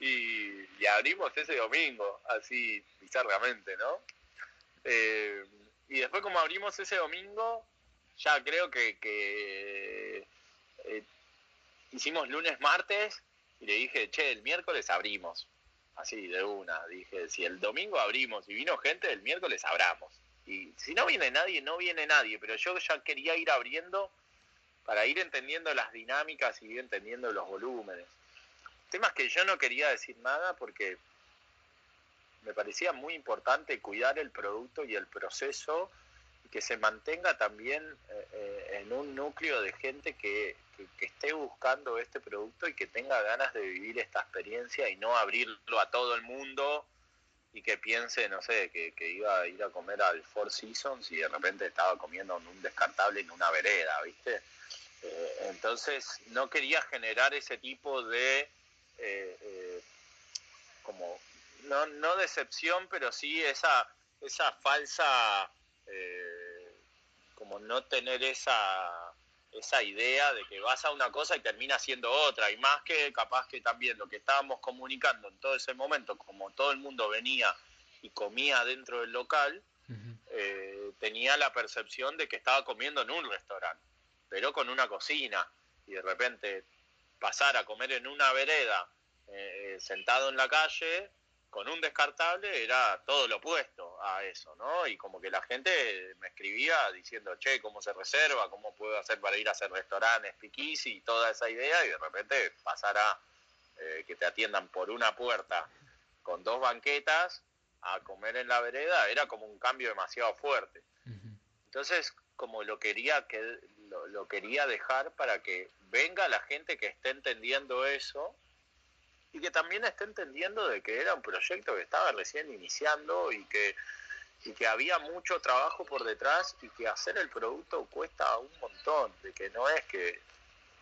y, y abrimos ese domingo, así bizarramente, ¿no? Eh, y después como abrimos ese domingo, ya creo que, que eh, hicimos lunes, martes, y le dije, che, el miércoles abrimos así de una. Dije, si el domingo abrimos y vino gente, el miércoles abramos. Y si no viene nadie, no viene nadie, pero yo ya quería ir abriendo para ir entendiendo las dinámicas y ir entendiendo los volúmenes. Temas que yo no quería decir nada porque me parecía muy importante cuidar el producto y el proceso y que se mantenga también eh, eh, en un núcleo de gente que, que, esté buscando este producto y que tenga ganas de vivir esta experiencia y no abrirlo a todo el mundo y que piense, no sé, que, iba a ir a comer al Four Seasons y de repente estaba comiendo en un descartable en una vereda, ¿viste? Eh, entonces no quería generar ese tipo de, eh, eh, como, no, no decepción, pero sí esa, esa falsa, como no tener esa esa idea de que vas a una cosa y termina siendo otra, y más que capaz que también lo que estábamos comunicando en todo ese momento, como todo el mundo venía y comía dentro del local, eh, tenía la percepción de que estaba comiendo en un restaurante, pero con una cocina, y de repente pasar a comer en una vereda, eh, sentado en la calle, con un descartable era todo lo opuesto a eso, ¿no? Y como que la gente me escribía diciendo, che, ¿cómo se reserva? ¿Cómo puedo hacer para ir a hacer restaurantes, piquis y toda esa idea? Y de repente pasar a eh, que te atiendan por una puerta con dos banquetas a comer en la vereda era como un cambio demasiado fuerte. Entonces, como lo quería que lo, lo quería dejar para que venga la gente que esté entendiendo eso y que también esté entendiendo de que era un proyecto que estaba recién iniciando y que, y que había mucho trabajo por detrás y que hacer el producto cuesta un montón, de que no es que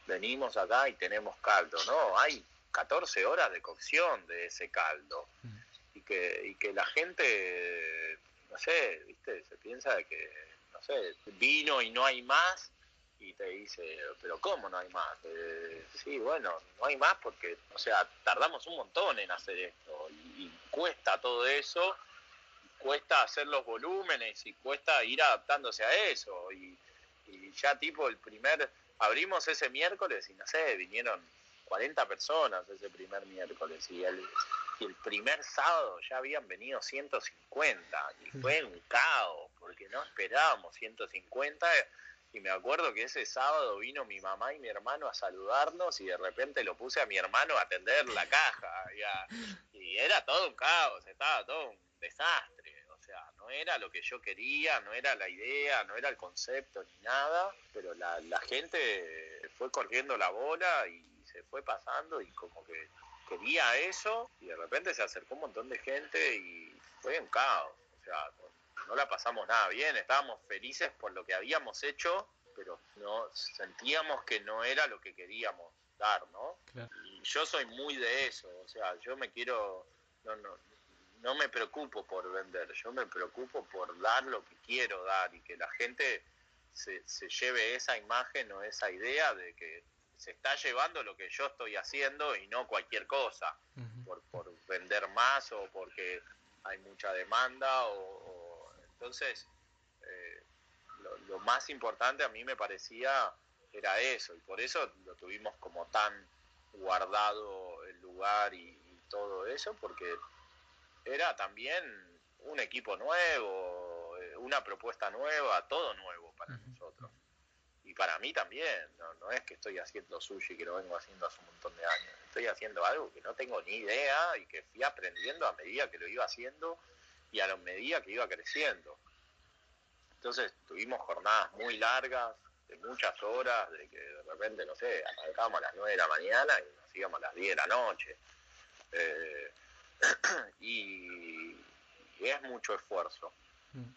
venimos acá y tenemos caldo, no, hay 14 horas de cocción de ese caldo mm. y que, y que la gente, no sé, viste, se piensa de que, no sé, vino y no hay más y te dice, pero ¿cómo no hay más? Eh, sí, bueno, no hay más porque, o sea, tardamos un montón en hacer esto y, cuesta todo eso, cuesta hacer los volúmenes y cuesta ir adaptándose a eso y, ya tipo el primer, abrimos ese miércoles y no sé, vinieron 40 personas ese primer miércoles y y el primer sábado ya habían venido 150 y fue un caos porque no esperábamos 150 y me acuerdo que ese sábado vino mi mamá y mi hermano a saludarnos y de repente lo puse a mi hermano a atender la caja. Y, era todo un caos, estaba todo un desastre. O sea, no era lo que yo quería, no era la idea, no era el concepto ni nada, pero la, la gente fue corriendo la bola y se fue pasando y como que quería eso y de repente se acercó un montón de gente y fue un caos. O sea, no la pasamos nada bien, estábamos felices por lo que habíamos hecho, pero no sentíamos que no era lo que queríamos dar, ¿no? Y yo soy muy de eso, o sea, yo me quiero, no, no, no me preocupo por vender, yo me preocupo por dar lo que quiero dar y que la gente se, se lleve esa imagen o esa idea de que se está llevando lo que yo estoy haciendo y no cualquier cosa, por, por, vender más o porque hay mucha demanda. O, entonces, eh, lo, más importante a mí me parecía era eso, y por eso lo tuvimos como tan guardado el lugar y, todo eso, porque era también un equipo nuevo, eh, una propuesta nueva, todo nuevo para nosotros. Y para mí también, no, es que estoy haciendo sushi que lo vengo haciendo hace un montón de años, estoy haciendo algo que no tengo ni idea y que fui aprendiendo a medida que lo iba haciendo y a la medida que iba creciendo. Entonces tuvimos jornadas muy largas, de muchas horas, de que de repente, no sé, arrancábamos a las 9 de la mañana y nos íbamos a las 10 de la noche. Eh, y es mucho esfuerzo.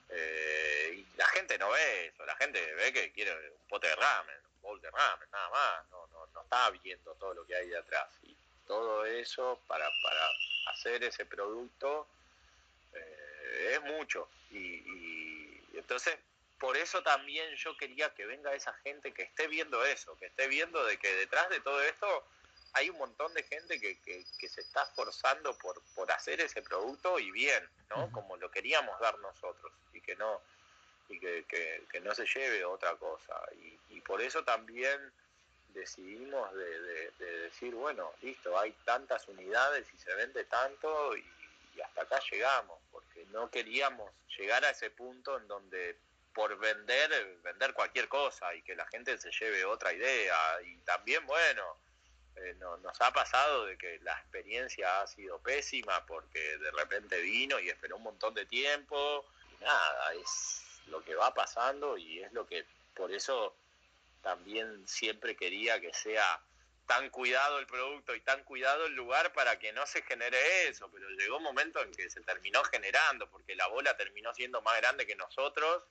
Eh, y la gente no ve eso, la gente ve que quiere un pote de ramen, un bowl de ramen, nada más, no, no, no está viendo todo lo que hay de atrás. Y todo eso para, para hacer ese producto eh, es mucho. Y, y, entonces, por eso también yo quería que venga esa gente que esté viendo eso, que esté viendo de que detrás de todo esto hay un montón de gente que, que, se está esforzando por, por hacer ese producto y bien, ¿no? Como lo queríamos dar nosotros y que no y que, que, no se lleve otra cosa. Y, y por eso también decidimos de, decir, bueno, listo, hay tantas unidades y se vende tanto y, y hasta acá llegamos, porque no queríamos llegar a ese punto en donde por vender, vender cualquier cosa y que la gente se lleve otra idea. Y también, bueno, eh, no, nos ha pasado de que la experiencia ha sido pésima porque de repente vino y esperó un montón de tiempo y nada, es lo que va pasando y es lo que por eso también siempre quería que sea tan cuidado el producto y tan cuidado el lugar para que no se genere eso, pero llegó un momento en que se terminó generando, porque la bola terminó siendo más grande que nosotros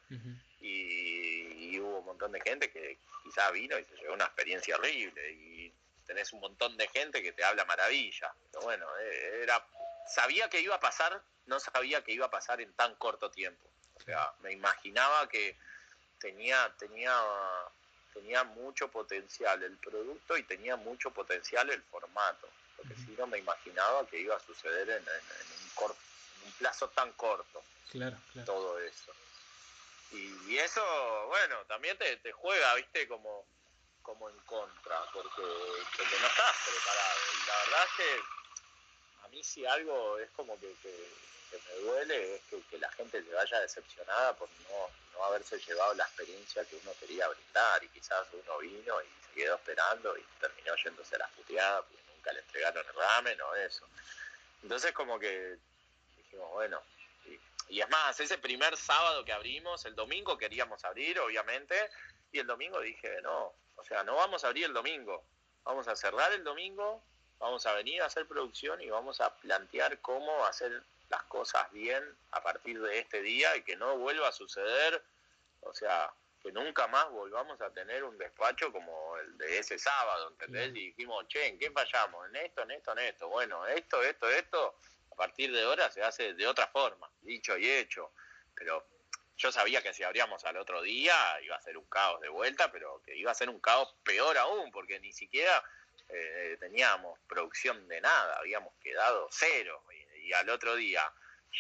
y, y, hubo un montón de gente que quizá vino y se llevó una experiencia horrible y tenés un montón de gente que te habla maravilla. Pero bueno, eh, era, sabía que iba a pasar, no sabía que iba a pasar en tan corto tiempo. O sea, me imaginaba que tenía, tenía, tenía mucho potencial el producto y tenía mucho potencial el formato. Porque si no me imaginaba que iba a suceder en, un, un plazo tan corto. Claro, claro. Todo eso. Y, eso, bueno, también te, te juega, viste, como como en contra, porque, no estás preparado. Y la verdad es que a mí si algo es como que, me duele es que, la gente se vaya decepcionada por no, no haberse llevado la experiencia que uno quería brindar y quizás uno vino y se quedó esperando y terminó yéndose a las puteadas porque nunca le entregaron el ramen o eso. Entonces como que dijimos, bueno, y, y es más, ese primer sábado que abrimos, el domingo queríamos abrir, obviamente, y el domingo dije, no, o sea, no vamos a abrir el domingo, vamos a cerrar el domingo, vamos a venir a hacer producción y vamos a plantear cómo hacer las cosas bien a partir de este día y que no vuelva a suceder, o sea, que nunca más volvamos a tener un despacho como el de ese sábado, ¿entendés? Y dijimos, che, ¿en qué fallamos? En esto, en esto, en esto. Bueno, esto, esto, esto, a partir de ahora se hace de otra forma, dicho y hecho. Pero yo sabía que si abríamos al otro día iba a ser un caos de vuelta, pero que iba a ser un caos peor aún, porque ni siquiera eh, teníamos producción de nada, habíamos quedado cero. Y, al otro día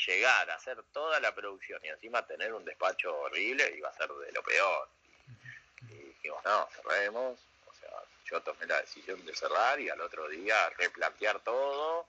llegar a hacer toda la producción y encima tener un despacho horrible iba a ser de lo peor. Y, dijimos, no, cerremos. O sea, yo tomé la decisión de cerrar y al otro día replantear todo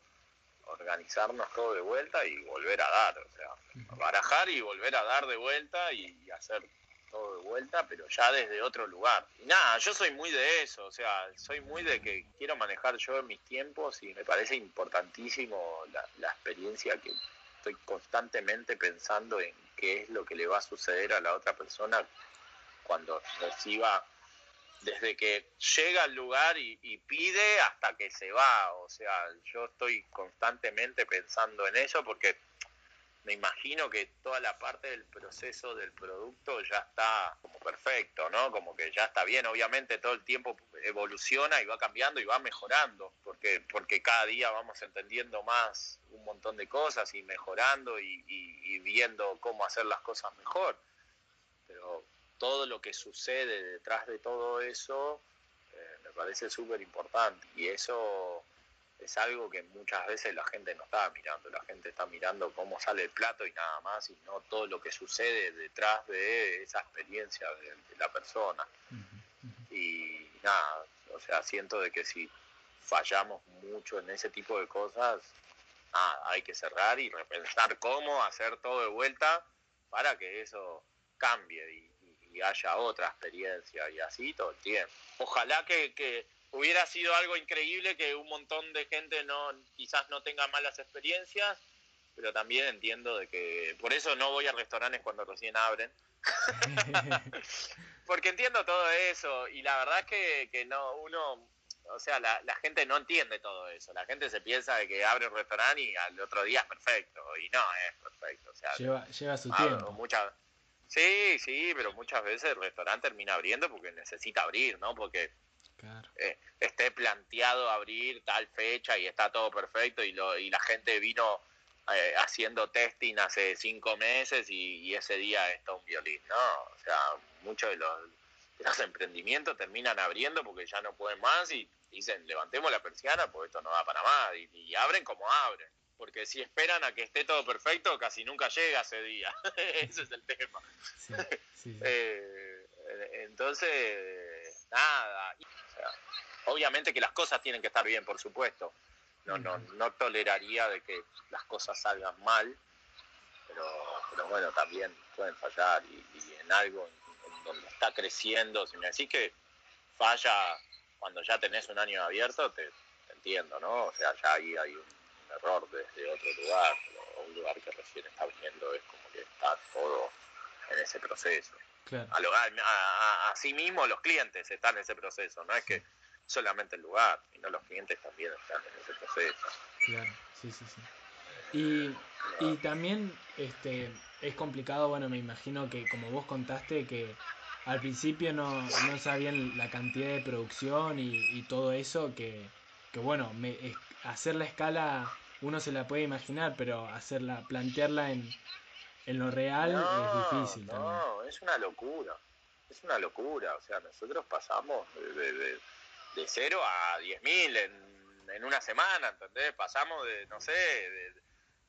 organizarnos todo de vuelta y volver a dar, o sea, barajar y volver a dar de vuelta y, hacer todo de vuelta, pero ya desde otro lugar. Y nada, yo soy muy de eso, o sea, soy muy de que quiero manejar yo mis tiempos y me parece importantísimo la, la experiencia que estoy constantemente pensando en qué es lo que le va a suceder a la otra persona cuando reciba desde que llega al lugar y, pide hasta que se va. O sea, yo estoy constantemente pensando en eso porque me imagino que toda la parte del proceso del producto ya está como perfecto, ¿no? Como que ya está bien. Obviamente todo el tiempo evoluciona y va cambiando y va mejorando, porque, porque cada día vamos entendiendo más un montón de cosas y mejorando y, y viendo cómo hacer las cosas mejor. Pero todo lo que sucede detrás de todo eso eh, me parece súper importante y eso es algo que muchas veces la gente no está mirando, la gente está mirando cómo sale el plato y nada más y no todo lo que sucede detrás de esa experiencia de, la persona. Y nada, o sea, siento de que si fallamos mucho en ese tipo de cosas, hay que cerrar y repensar cómo hacer todo de vuelta para que eso cambie y, haya otra experiencia y así todo el tiempo. Ojalá que, hubiera sido algo increíble que un montón de gente no quizás no tenga malas experiencias, pero también entiendo de que por eso no voy a restaurantes cuando recién abren. Porque entiendo todo eso y la verdad es que, que no uno o sea, la, gente no entiende todo eso. La gente se piensa de que abre un restaurante y al otro día es perfecto. Y no es perfecto. O sea, lleva, lleva su tiempo. sí, sí, pero muchas veces el restaurante termina abriendo porque necesita abrir, ¿no? Porque eh, esté planteado abrir tal fecha y está todo perfecto y, lo, y la gente vino eh, haciendo testing hace cinco meses y, y, ese día está un violín, ¿no? O sea, muchos de los los emprendimientos terminan abriendo porque ya no pueden más y dicen levantemos la persiana porque esto no va para más y, abren como abren. Porque si esperan a que esté todo perfecto, casi nunca llega ese día. Ese es el tema. Eh, entonces, nada. Obviamente que las cosas tienen que estar bien, por supuesto. No, no, no toleraría de que las cosas salgan mal, pero, pero bueno, también pueden fallar y, y en algo donde está creciendo, si me decís que falla cuando ya tenés un año abierto, te, entiendo, ¿no? O sea, ya ahí hay un, error desde otro lugar, o un lugar que recién está viniendo, es como que está todo en ese proceso. Claro. A, sí mismo los clientes están en ese proceso, no es que solamente el lugar, sino los clientes también están en ese proceso. Claro, sí, sí, sí. Y, y también este, es complicado, bueno, me imagino que como vos contaste que al principio no, no sabían la cantidad de producción y, todo eso, que, bueno, me, hacer la escala uno se la puede imaginar, pero hacerla, plantearla en, en lo real es difícil. No, es una locura, es una locura, o sea, nosotros pasamos de, de, de 0 a 10.000 en, en una semana, ¿entendés? Pasamos de, no sé,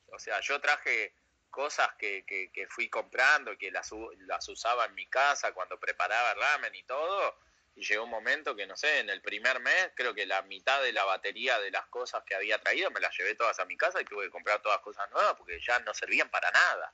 o sea, yo traje cosas que, que, fui comprando y que las, las usaba en mi casa cuando preparaba ramen y todo. Y llegó un momento que, no sé, en el primer mes creo que la mitad de la batería de las cosas que había traído me las llevé todas a mi casa y tuve que comprar todas cosas nuevas porque ya no servían para nada.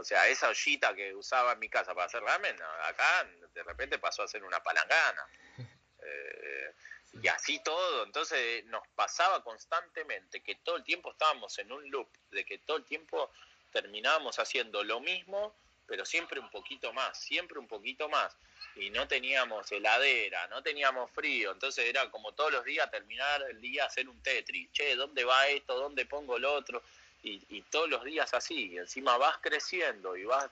O sea, esa ollita que usaba en mi casa para hacer ramen, acá de repente pasó a ser una palangana. Eh, y así todo, entonces nos pasaba constantemente que todo el tiempo estábamos en un loop, de que todo el tiempo terminábamos haciendo lo mismo, pero siempre un poquito más, siempre un poquito más. Y no teníamos heladera, no teníamos frío, entonces era como todos los días terminar el día hacer un Tetris, che, ¿dónde va esto? ¿Dónde pongo el otro? Y, todos los días así, y encima vas creciendo y vas,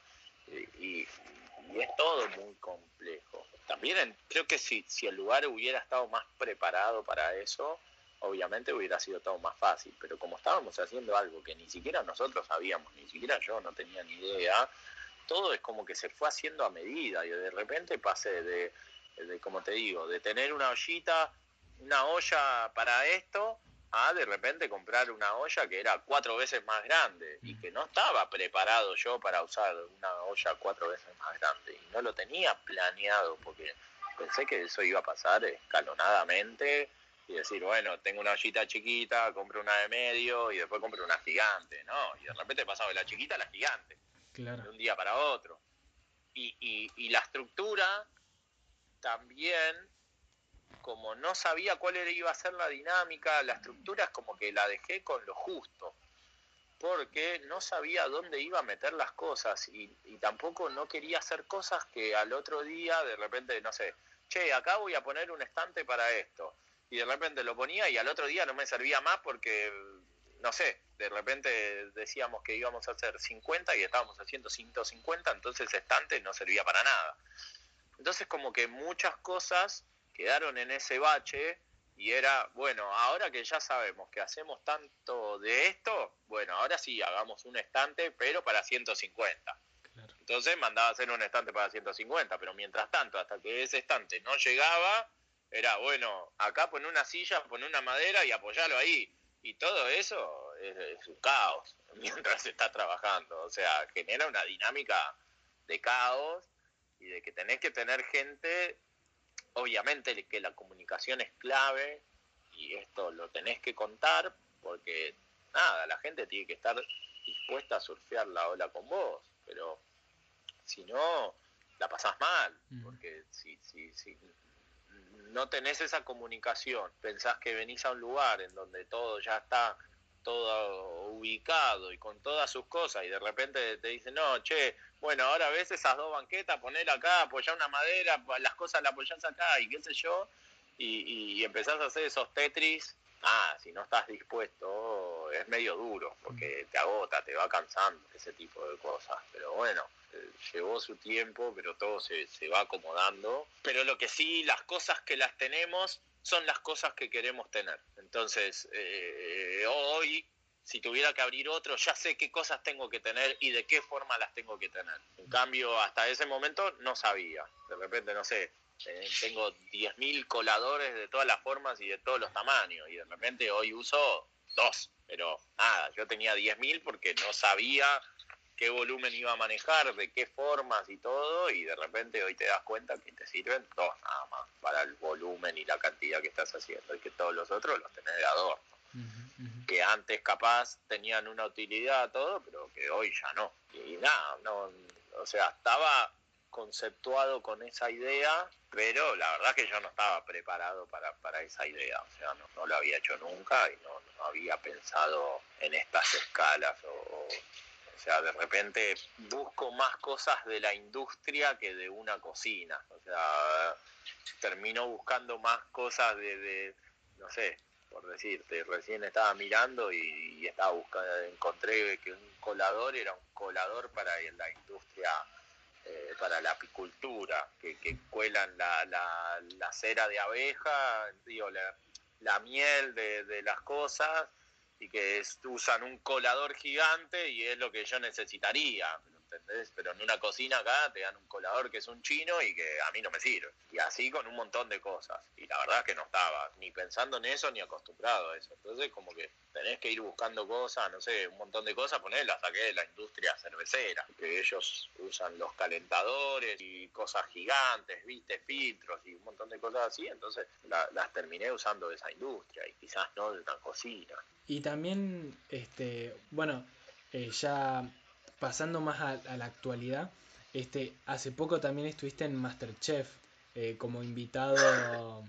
y, es todo muy complejo. También creo que si, si el lugar hubiera estado más preparado para eso, obviamente hubiera sido todo más fácil, pero como estábamos haciendo algo que ni siquiera nosotros sabíamos, ni siquiera yo no tenía ni idea, todo es como que se fue haciendo a medida y de repente pasé de, de como te digo, de tener una ollita, una olla para esto, a de repente comprar una olla que era cuatro veces más grande y que no estaba preparado yo para usar una olla cuatro veces más grande y no lo tenía planeado porque pensé que eso iba a pasar escalonadamente y decir, bueno, tengo una ollita chiquita, compro una de medio y después compro una gigante, ¿no? Y de repente pasaba de la chiquita a la gigante, claro. de un día para otro. Y, y, y la estructura también, como no sabía cuál era, iba a ser la dinámica, la estructura es como que la dejé con lo justo, porque no sabía dónde iba a meter las cosas y, y tampoco no quería hacer cosas que al otro día de repente, no sé, che, acá voy a poner un estante para esto y de repente lo ponía y al otro día no me servía más porque, no sé, de repente decíamos que íbamos a hacer 50 y estábamos haciendo 150, entonces el estante no servía para nada. Entonces como que muchas cosas quedaron en ese bache y era, bueno, ahora que ya sabemos que hacemos tanto de esto, bueno, ahora sí hagamos un estante, pero para 150. Entonces mandaba a hacer un estante para 150, pero mientras tanto, hasta que ese estante no llegaba, era bueno, acá pone una silla, pone una madera y apoyalo ahí. Y todo eso es, un caos mientras se está trabajando. O sea, genera una dinámica de caos y de que tenés que tener gente, obviamente que la comunicación es clave y esto lo tenés que contar porque nada, la gente tiene que estar dispuesta a surfear la ola con vos, pero si no, la pasás mal, mm. porque si, si, si no tenés esa comunicación, pensás que venís a un lugar en donde todo ya está todo ubicado y con todas sus cosas y de repente te dicen, no, che, bueno, ahora ves esas dos banquetas, poner acá, apoyar una madera, las cosas las apoyás acá y qué sé yo, y, y empezás a hacer esos Tetris, ah, si no estás dispuesto es medio duro, porque te agota, te va cansando ese tipo de cosas, pero bueno, eh, llevó su tiempo, pero todo se, se va acomodando. Pero lo que sí, las cosas que las tenemos son las cosas que queremos tener. Entonces, eh, hoy, si tuviera que abrir otro, ya sé qué cosas tengo que tener y de qué forma las tengo que tener. En cambio, hasta ese momento no sabía. De repente, no sé, eh, tengo 10.000 coladores de todas las formas y de todos los tamaños y de repente hoy uso dos. Pero nada, yo tenía 10.000 porque no sabía qué volumen iba a manejar, de qué formas y todo, y de repente hoy te das cuenta que te sirven dos nada más para el volumen y la cantidad que estás haciendo, y que todos los otros los tenés de adorno. Que antes capaz tenían una utilidad todo, pero que hoy ya no. Y nada, no, o sea, estaba conceptuado con esa idea, pero la verdad que yo no estaba preparado para, para esa idea, o sea, no, lo había hecho nunca y no, no había pensado en estas escalas o, o sea, de repente busco más cosas de la industria que de una cocina. O sea, termino buscando más cosas de, no sé, por decirte, recién estaba mirando y, estaba buscando, encontré que un colador era un colador para la industria, eh, para la apicultura, que, cuelan la, cera de abeja, digo, la, miel de, de las cosas y que usan un colador gigante y es lo que yo necesitaría. Pero en una cocina acá te dan un colador que es un chino y que a mí no me sirve. Y así con un montón de cosas. Y la verdad es que no estaba ni pensando en eso ni acostumbrado a eso. Entonces como que tenés que ir buscando cosas, no sé, un montón de cosas, ponerlas saqué de la industria cervecera. Que ellos usan los calentadores y cosas gigantes, viste, filtros y un montón de cosas así. Entonces las terminé usando de esa industria y quizás no de una cocina. Y también, este, bueno, eh, ya pasando más a, la actualidad, este, hace poco también estuviste en Masterchef eh, como invitado.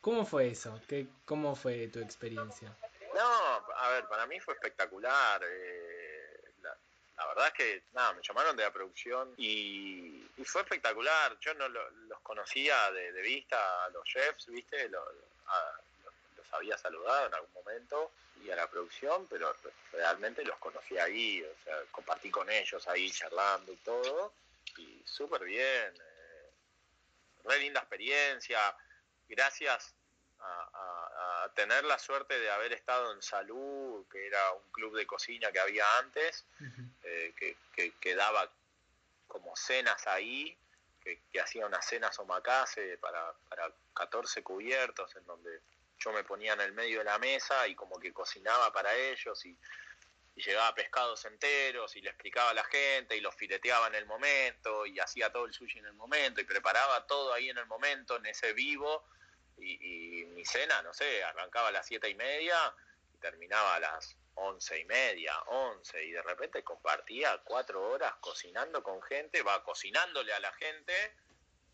¿Cómo fue eso? ¿Qué, ¿Cómo fue tu experiencia? No, a ver, para mí fue espectacular. Eh, la, verdad es que, nada, me llamaron de la producción y, fue espectacular. Yo no los conocía de, vista a los chefs, ¿viste? los había saludado en algún momento y a la producción, pero realmente los conocí ahí, o sea, compartí con ellos ahí charlando y todo, y súper bien, eh, re linda experiencia, gracias a, tener la suerte de haber estado en Salud, que era un club de cocina que había antes, eh, que, que, daba como cenas ahí, que, que hacía unas cenas omakase para, para 14 cubiertos, en donde yo me ponía en el medio de la mesa y como que cocinaba para ellos y, llevaba pescados enteros y le explicaba a la gente y los fileteaba en el momento y hacía todo el sushi en el momento y preparaba todo ahí en el momento, en ese vivo y, mi cena, no sé, arrancaba a las siete y media y terminaba a las once y media, once y de repente compartía cuatro horas cocinando con gente, va cocinándole a la gente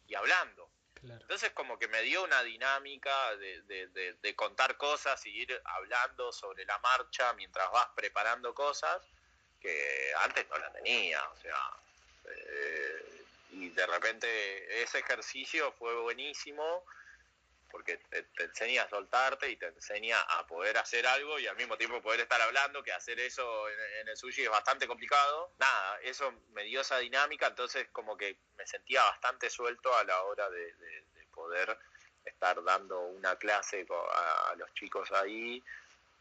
y hablando entonces como que me dio una dinámica de, contar cosas y ir hablando sobre la marcha mientras vas preparando cosas que antes no la tenía, o sea, eh, y de repente ese ejercicio fue buenísimo porque te, enseña a soltarte y te enseña a poder hacer algo y al mismo tiempo poder estar hablando, que hacer eso en, el sushi es bastante complicado. Nada, eso me dio esa dinámica, entonces como que me sentía bastante suelto a la hora de, poder estar dando una clase a, los chicos ahí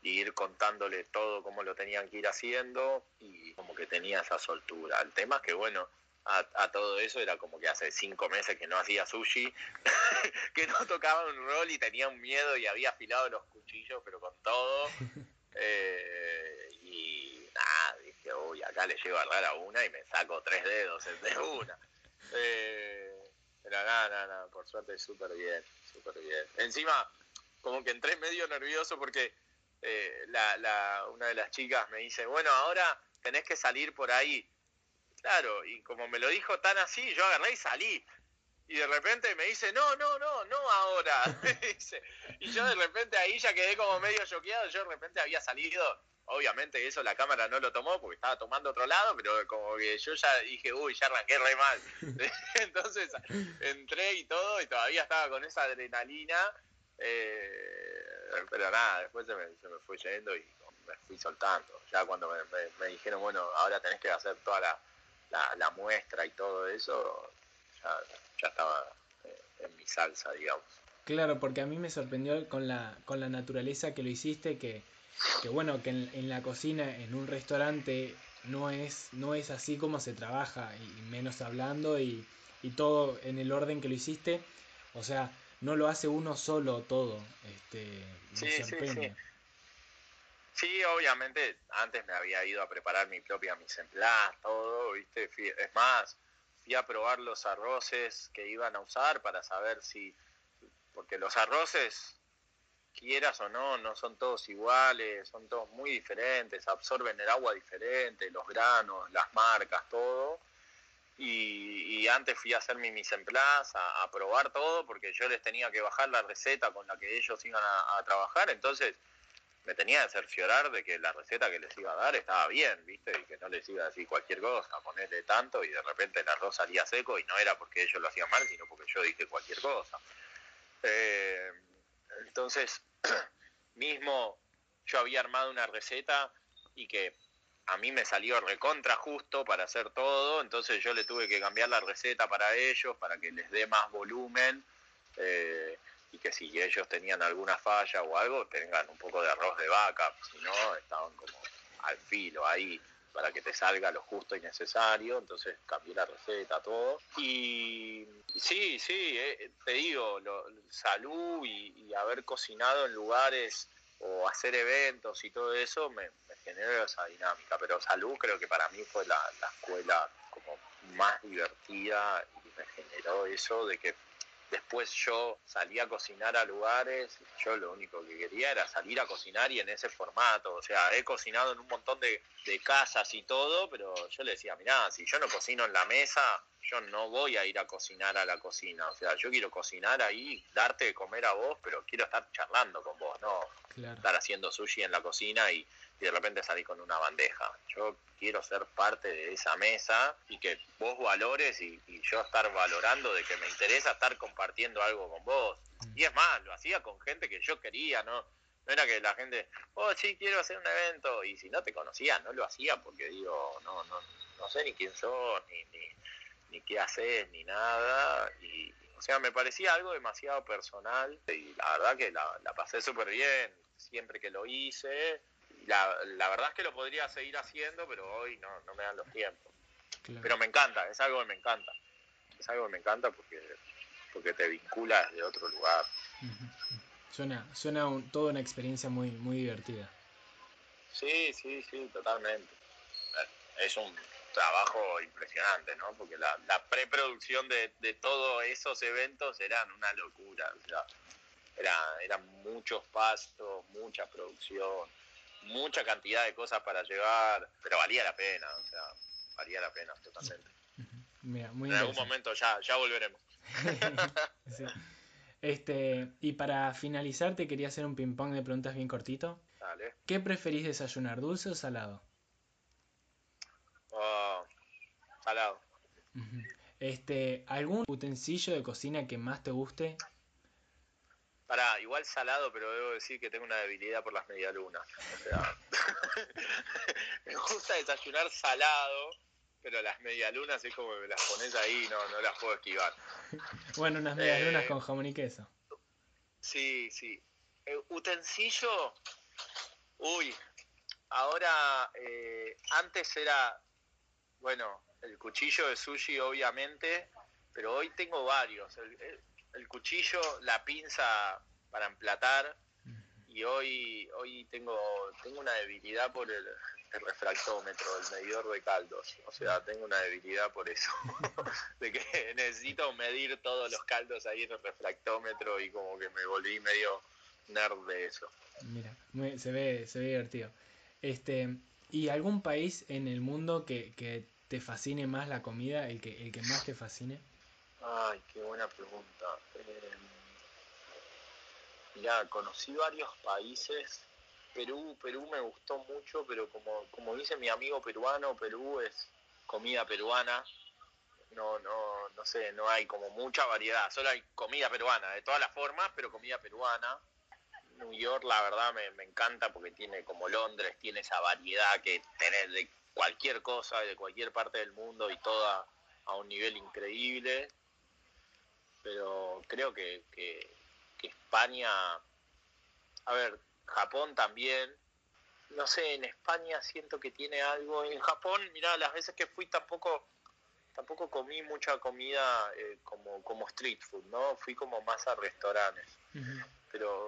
e ir contándole todo cómo lo tenían que ir haciendo y como que tenía esa soltura. El tema es que bueno, a, todo eso, era como que hace cinco meses que no hacía sushi, que no tocaba un rol y tenía un miedo y había afilado los cuchillos, pero con todo. Eh, y nada, dije, uy, acá le llego a dar a una y me saco tres dedos de una. Eh, pero nada, nada, nada, por suerte súper bien, súper bien. Encima, como que entré medio nervioso porque eh, la, la, una de las chicas me dice, bueno, ahora tenés que salir por ahí. Claro, y como me lo dijo tan así, yo agarré y salí. Y de repente me dice, no, no, no, no ahora. y yo de repente ahí ya quedé como medio choqueado. Yo de repente había salido, obviamente eso la cámara no lo tomó porque estaba tomando otro lado, pero como que yo ya dije, uy, ya arranqué re mal. Entonces entré y todo y todavía estaba con esa adrenalina. Eh, pero nada, después se me, se me fue yendo y me fui soltando. Ya cuando me, dijeron, bueno, ahora tenés que hacer toda la, la, muestra y todo eso, ya, ya estaba eh, en mi salsa, digamos. Claro, porque a mí me sorprendió con la, con la naturaleza que lo hiciste, que, que bueno, que en, la cocina, en un restaurante, no es, no es así como se trabaja, y menos hablando, y, y todo en el orden que lo hiciste. O sea, no lo hace uno solo todo. Este, sí, sí, sí. Sí, obviamente, antes me había ido a preparar mi propia mise en place, todo, ¿viste? es más, fui a probar los arroces que iban a usar para saber si, porque los arroces, quieras o no, no son todos iguales, son todos muy diferentes, absorben el agua diferente, los granos, las marcas, todo. Y, antes fui a hacer mi mise en place, a, probar todo, porque yo les tenía que bajar la receta con la que ellos iban a trabajar, entonces me tenía que cerciorar de que la receta que les iba a dar estaba bien, ¿viste? Y que no les iba a decir cualquier cosa, ponerle tanto y de repente el arroz salía seco y no era porque ellos lo hacían mal, sino porque yo dije cualquier cosa. Eh, entonces, mismo yo había armado una receta y que a mí me salió recontra justo para hacer todo, entonces yo le tuve que cambiar la receta para ellos, para que les dé más volumen. Eh, y que si ellos tenían alguna falla o algo, tengan un poco de arroz de vaca, si no, estaban como al filo ahí para que te salga lo justo y necesario, entonces cambié la receta, todo. Y sí, sí, eh, te digo, salud y, haber cocinado en lugares o hacer eventos y todo eso me, generó esa dinámica, pero salud creo que para mí fue la, la escuela como más divertida y me generó eso de que Después yo salí a cocinar a lugares, yo lo único que quería era salir a cocinar y en ese formato. O sea, he cocinado en un montón de, casas y todo, pero yo le decía, mirá, si yo no cocino en la mesa, yo no voy a ir a cocinar a la cocina. O sea, yo quiero cocinar ahí, darte de comer a vos, pero quiero estar charlando con vos, no estar haciendo sushi en la cocina y y de repente salí con una bandeja. Yo quiero ser parte de esa mesa y que vos valores y, yo estar valorando de que me interesa estar compartiendo algo con vos. Mm. Y es más, lo hacía con gente que yo quería, ¿no? No era que la gente, oh, sí, quiero hacer un evento. Y si no te conocía, no lo hacía porque digo, no, no, no sé ni quién sos, ni, ni, ni qué haces, ni nada. Y, o sea, me parecía algo demasiado personal y la verdad que la, la pasé súper bien siempre que lo hice la, la, verdad es que lo podría seguir haciendo, pero hoy no, no me dan los tiempos. Pero me encanta, es algo que me encanta. Es algo que me encanta porque, porque te vincula de otro lugar. Suena, suena toda una experiencia muy, muy divertida. Sí, sí, sí, totalmente. Es un trabajo impresionante, ¿no? Porque la, la preproducción de, de todos esos eventos eran una locura. O sea, era, eran muchos pastos, mucha producción mucha cantidad de cosas para llevar, pero valía la pena, o sea, valía la pena totalmente. en algún momento ya, ya volveremos. Este, y para finalizar te quería hacer un ping pong de preguntas bien cortito. Dale. ¿Qué preferís desayunar, dulce o salado? Oh, salado. Este, ¿algún utensilio de cocina que más te guste? Pará, igual salado, pero debo decir que tengo una debilidad por las medialunas. O sea, me gusta desayunar salado, pero las medialunas es como que me las pones ahí y no, no las puedo esquivar. Bueno, unas medialunas eh, con jamón y queso. Sí, sí. Eh, utensilio, uy, ahora, eh, antes era, bueno, el cuchillo de sushi obviamente, pero hoy tengo varios. El, cuchillo, la pinza para emplatar y hoy hoy tengo tengo una debilidad por el, refractómetro, el medidor de caldos. O sea, tengo una debilidad por eso. de que necesito medir todos los caldos ahí en el refractómetro y como que me volví medio nerd de eso. Mira, se ve se ve divertido. Este, ¿y algún país en el mundo que, que te fascine más la comida, el que, el que más te fascine? Ay, qué buena pregunta. Eh, ya, conocí varios países. Perú, Perú me gustó mucho, pero como, como dice mi amigo peruano, Perú es comida peruana. No, no, no sé, no hay como mucha variedad, solo hay comida peruana, de todas las formas, pero comida peruana. New York, la verdad, me, me encanta porque tiene como Londres, tiene esa variedad que tenés de cualquier cosa de cualquier parte del mundo y toda a un nivel increíble. Pero creo que, que, España, a ver, Japón también, no sé, en España siento que tiene algo. En Japón, mira, las veces que fui tampoco tampoco comí mucha comida eh, como, como street food, ¿no? Fui como más a restaurantes. Pero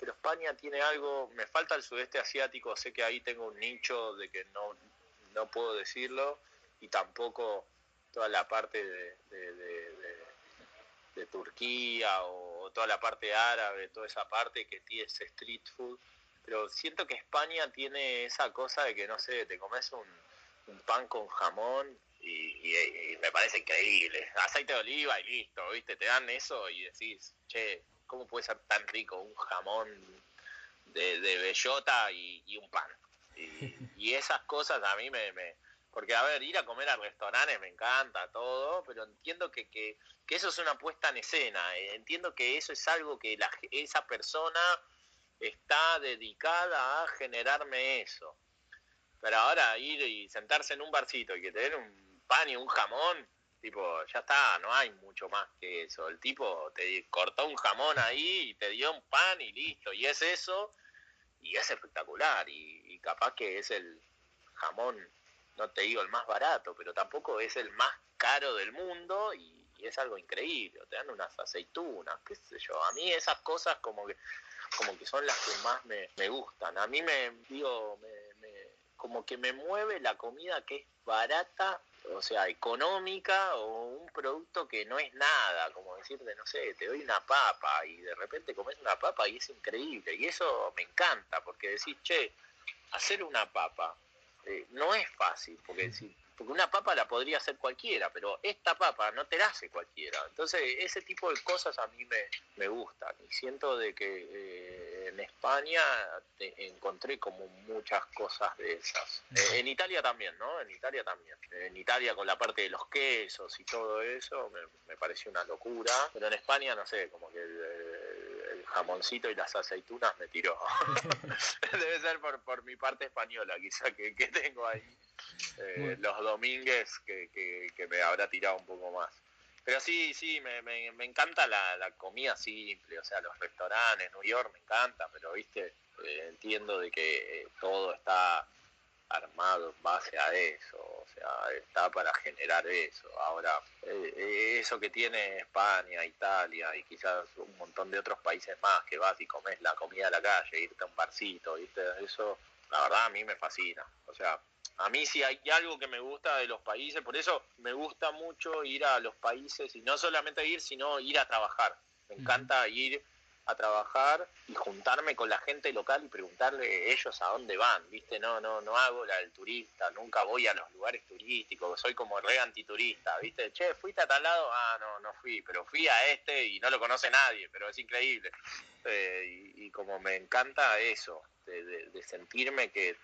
pero España tiene algo, me falta el sudeste asiático, sé que ahí tengo un nicho de que no, no puedo decirlo, y tampoco toda la parte de, de, Turquía o toda la parte árabe, toda esa parte que tiene ese street food. Pero siento que España tiene esa cosa de que, no sé, te comes un, pan con jamón y, me parece increíble. Aceite de oliva y listo, ¿viste? Te dan eso y decís, che, ¿cómo puede ser tan rico un jamón de, bellota y un pan? Y, esas cosas a mí me, Porque, a ver, ir a comer a restaurantes me encanta todo, pero entiendo que, que, eso es una puesta en escena. Eh, entiendo que eso es algo que la, esa persona está dedicada a generarme eso. Pero ahora ir y sentarse en un barcito y que te den un pan y un jamón, tipo, ya está, no hay mucho más que eso. El tipo te cortó un jamón ahí y te dio un pan y listo. Y es eso, y es espectacular. Y, capaz que es el jamón, no te digo el más barato, pero tampoco es el más caro del mundo y, es algo increíble. Te dan unas aceitunas, qué sé yo. A mí esas cosas como que como que son las que más me, me gustan. A mí me, digo, me, me, como que me mueve la comida que es barata, o sea, económica, o un producto que no es nada, como decirte, no sé, te doy una papa y de repente comes una papa y es increíble. Y eso me encanta, porque decís, che, hacer una papa eh, no es fácil, porque, porque una papa la podría hacer cualquiera, pero esta papa no te la hace cualquiera. Entonces, ese tipo de cosas a mí me, me gustan y siento de que eh, en España encontré como muchas cosas de esas. Eh, en Italia también, ¿no? En Italia también. En Italia con la parte de los quesos y todo eso me, me pareció una locura, pero en España, no sé, como que jamoncito y las aceitunas me tiró. Debe ser por, por mi parte española, quizá que, tengo ahí eh, los domínguez que, que, me habrá tirado un poco más. Pero sí, sí, me, me, encanta la, la, comida simple, o sea, los restaurantes, New York me encanta, pero viste, eh, entiendo de que eh, todo está armado en base a eso, sea, está para generar eso. Ahora, eh, eso que tiene España, Italia y quizás un montón de otros países más, que vas y comes la comida de la calle, irte a un barcito, ¿viste? Eso, la verdad, a mí me fascina. O sea, a mí sí hay algo que me gusta de los países, por eso me gusta mucho ir a los países y no solamente ir, sino ir a trabajar. Me encanta ir a trabajar y juntarme con la gente local y preguntarle ellos a dónde van, ¿viste? No, no, no hago la del turista, nunca voy a los lugares turísticos, soy como re antiturista, ¿viste? Che, ¿fuiste a tal lado? Ah, no, no fui, pero fui a este y no lo conoce nadie, pero es increíble. Eh, y, como me encanta eso, de sentirme que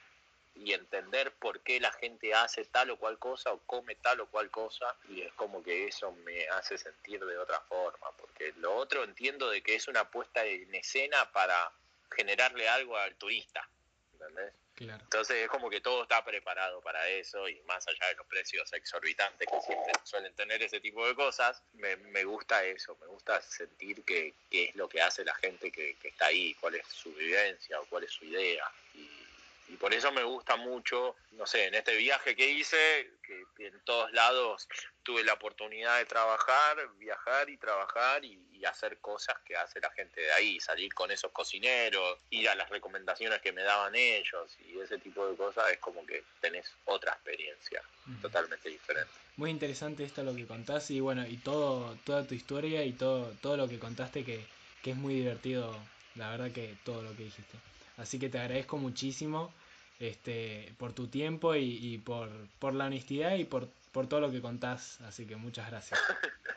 y entender por qué la gente hace tal o cual cosa o come tal o cual cosa y es como que eso me hace sentir de otra forma, porque lo otro entiendo de que es una puesta en escena para generarle algo al turista, ¿entendés? Entonces es como que todo está preparado para eso y más allá de los precios exorbitantes que siempre suelen tener ese tipo de cosas, me, me gusta eso, me gusta sentir que, es lo que hace la gente que, que, está ahí, cuál es su vivencia o cuál es su idea. Y, y por eso me gusta mucho, no sé, en este viaje que hice, que en todos lados tuve la oportunidad de trabajar, viajar y trabajar y, hacer cosas que hace la gente de ahí, salir con esos cocineros, ir a las recomendaciones que me daban ellos y ese tipo de cosas, es como que tenés otra experiencia totalmente diferente. Muy interesante esto lo que contás y bueno, y todo, toda tu historia y todo, todo lo que contaste que, que es muy divertido, la verdad que todo lo que dijiste. Así que te agradezco muchísimo este, por tu tiempo y, por, por, la honestidad y por, por todo lo que contás. Así que muchas gracias.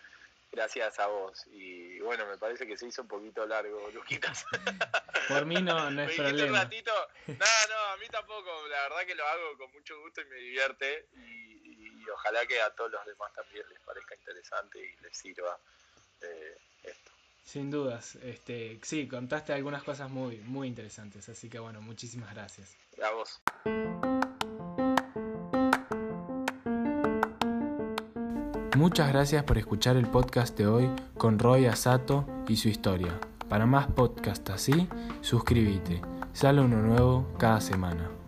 Gracias a vos. Y bueno, me parece que se hizo un poquito largo, Luquitas. Por mí no, no es problema. Un ratito. No, no, a mí tampoco. La verdad que lo hago con mucho gusto y me divierte. Y, ojalá que a todos los demás también les parezca interesante y les sirva eh, esto. Sin dudas, este, sí, contaste algunas cosas muy, muy interesantes, así que bueno, muchísimas gracias. A vos. Muchas gracias por escuchar el podcast de hoy con Roy Asato y su historia. Para más podcasts así, suscríbete. Sale uno nuevo cada semana.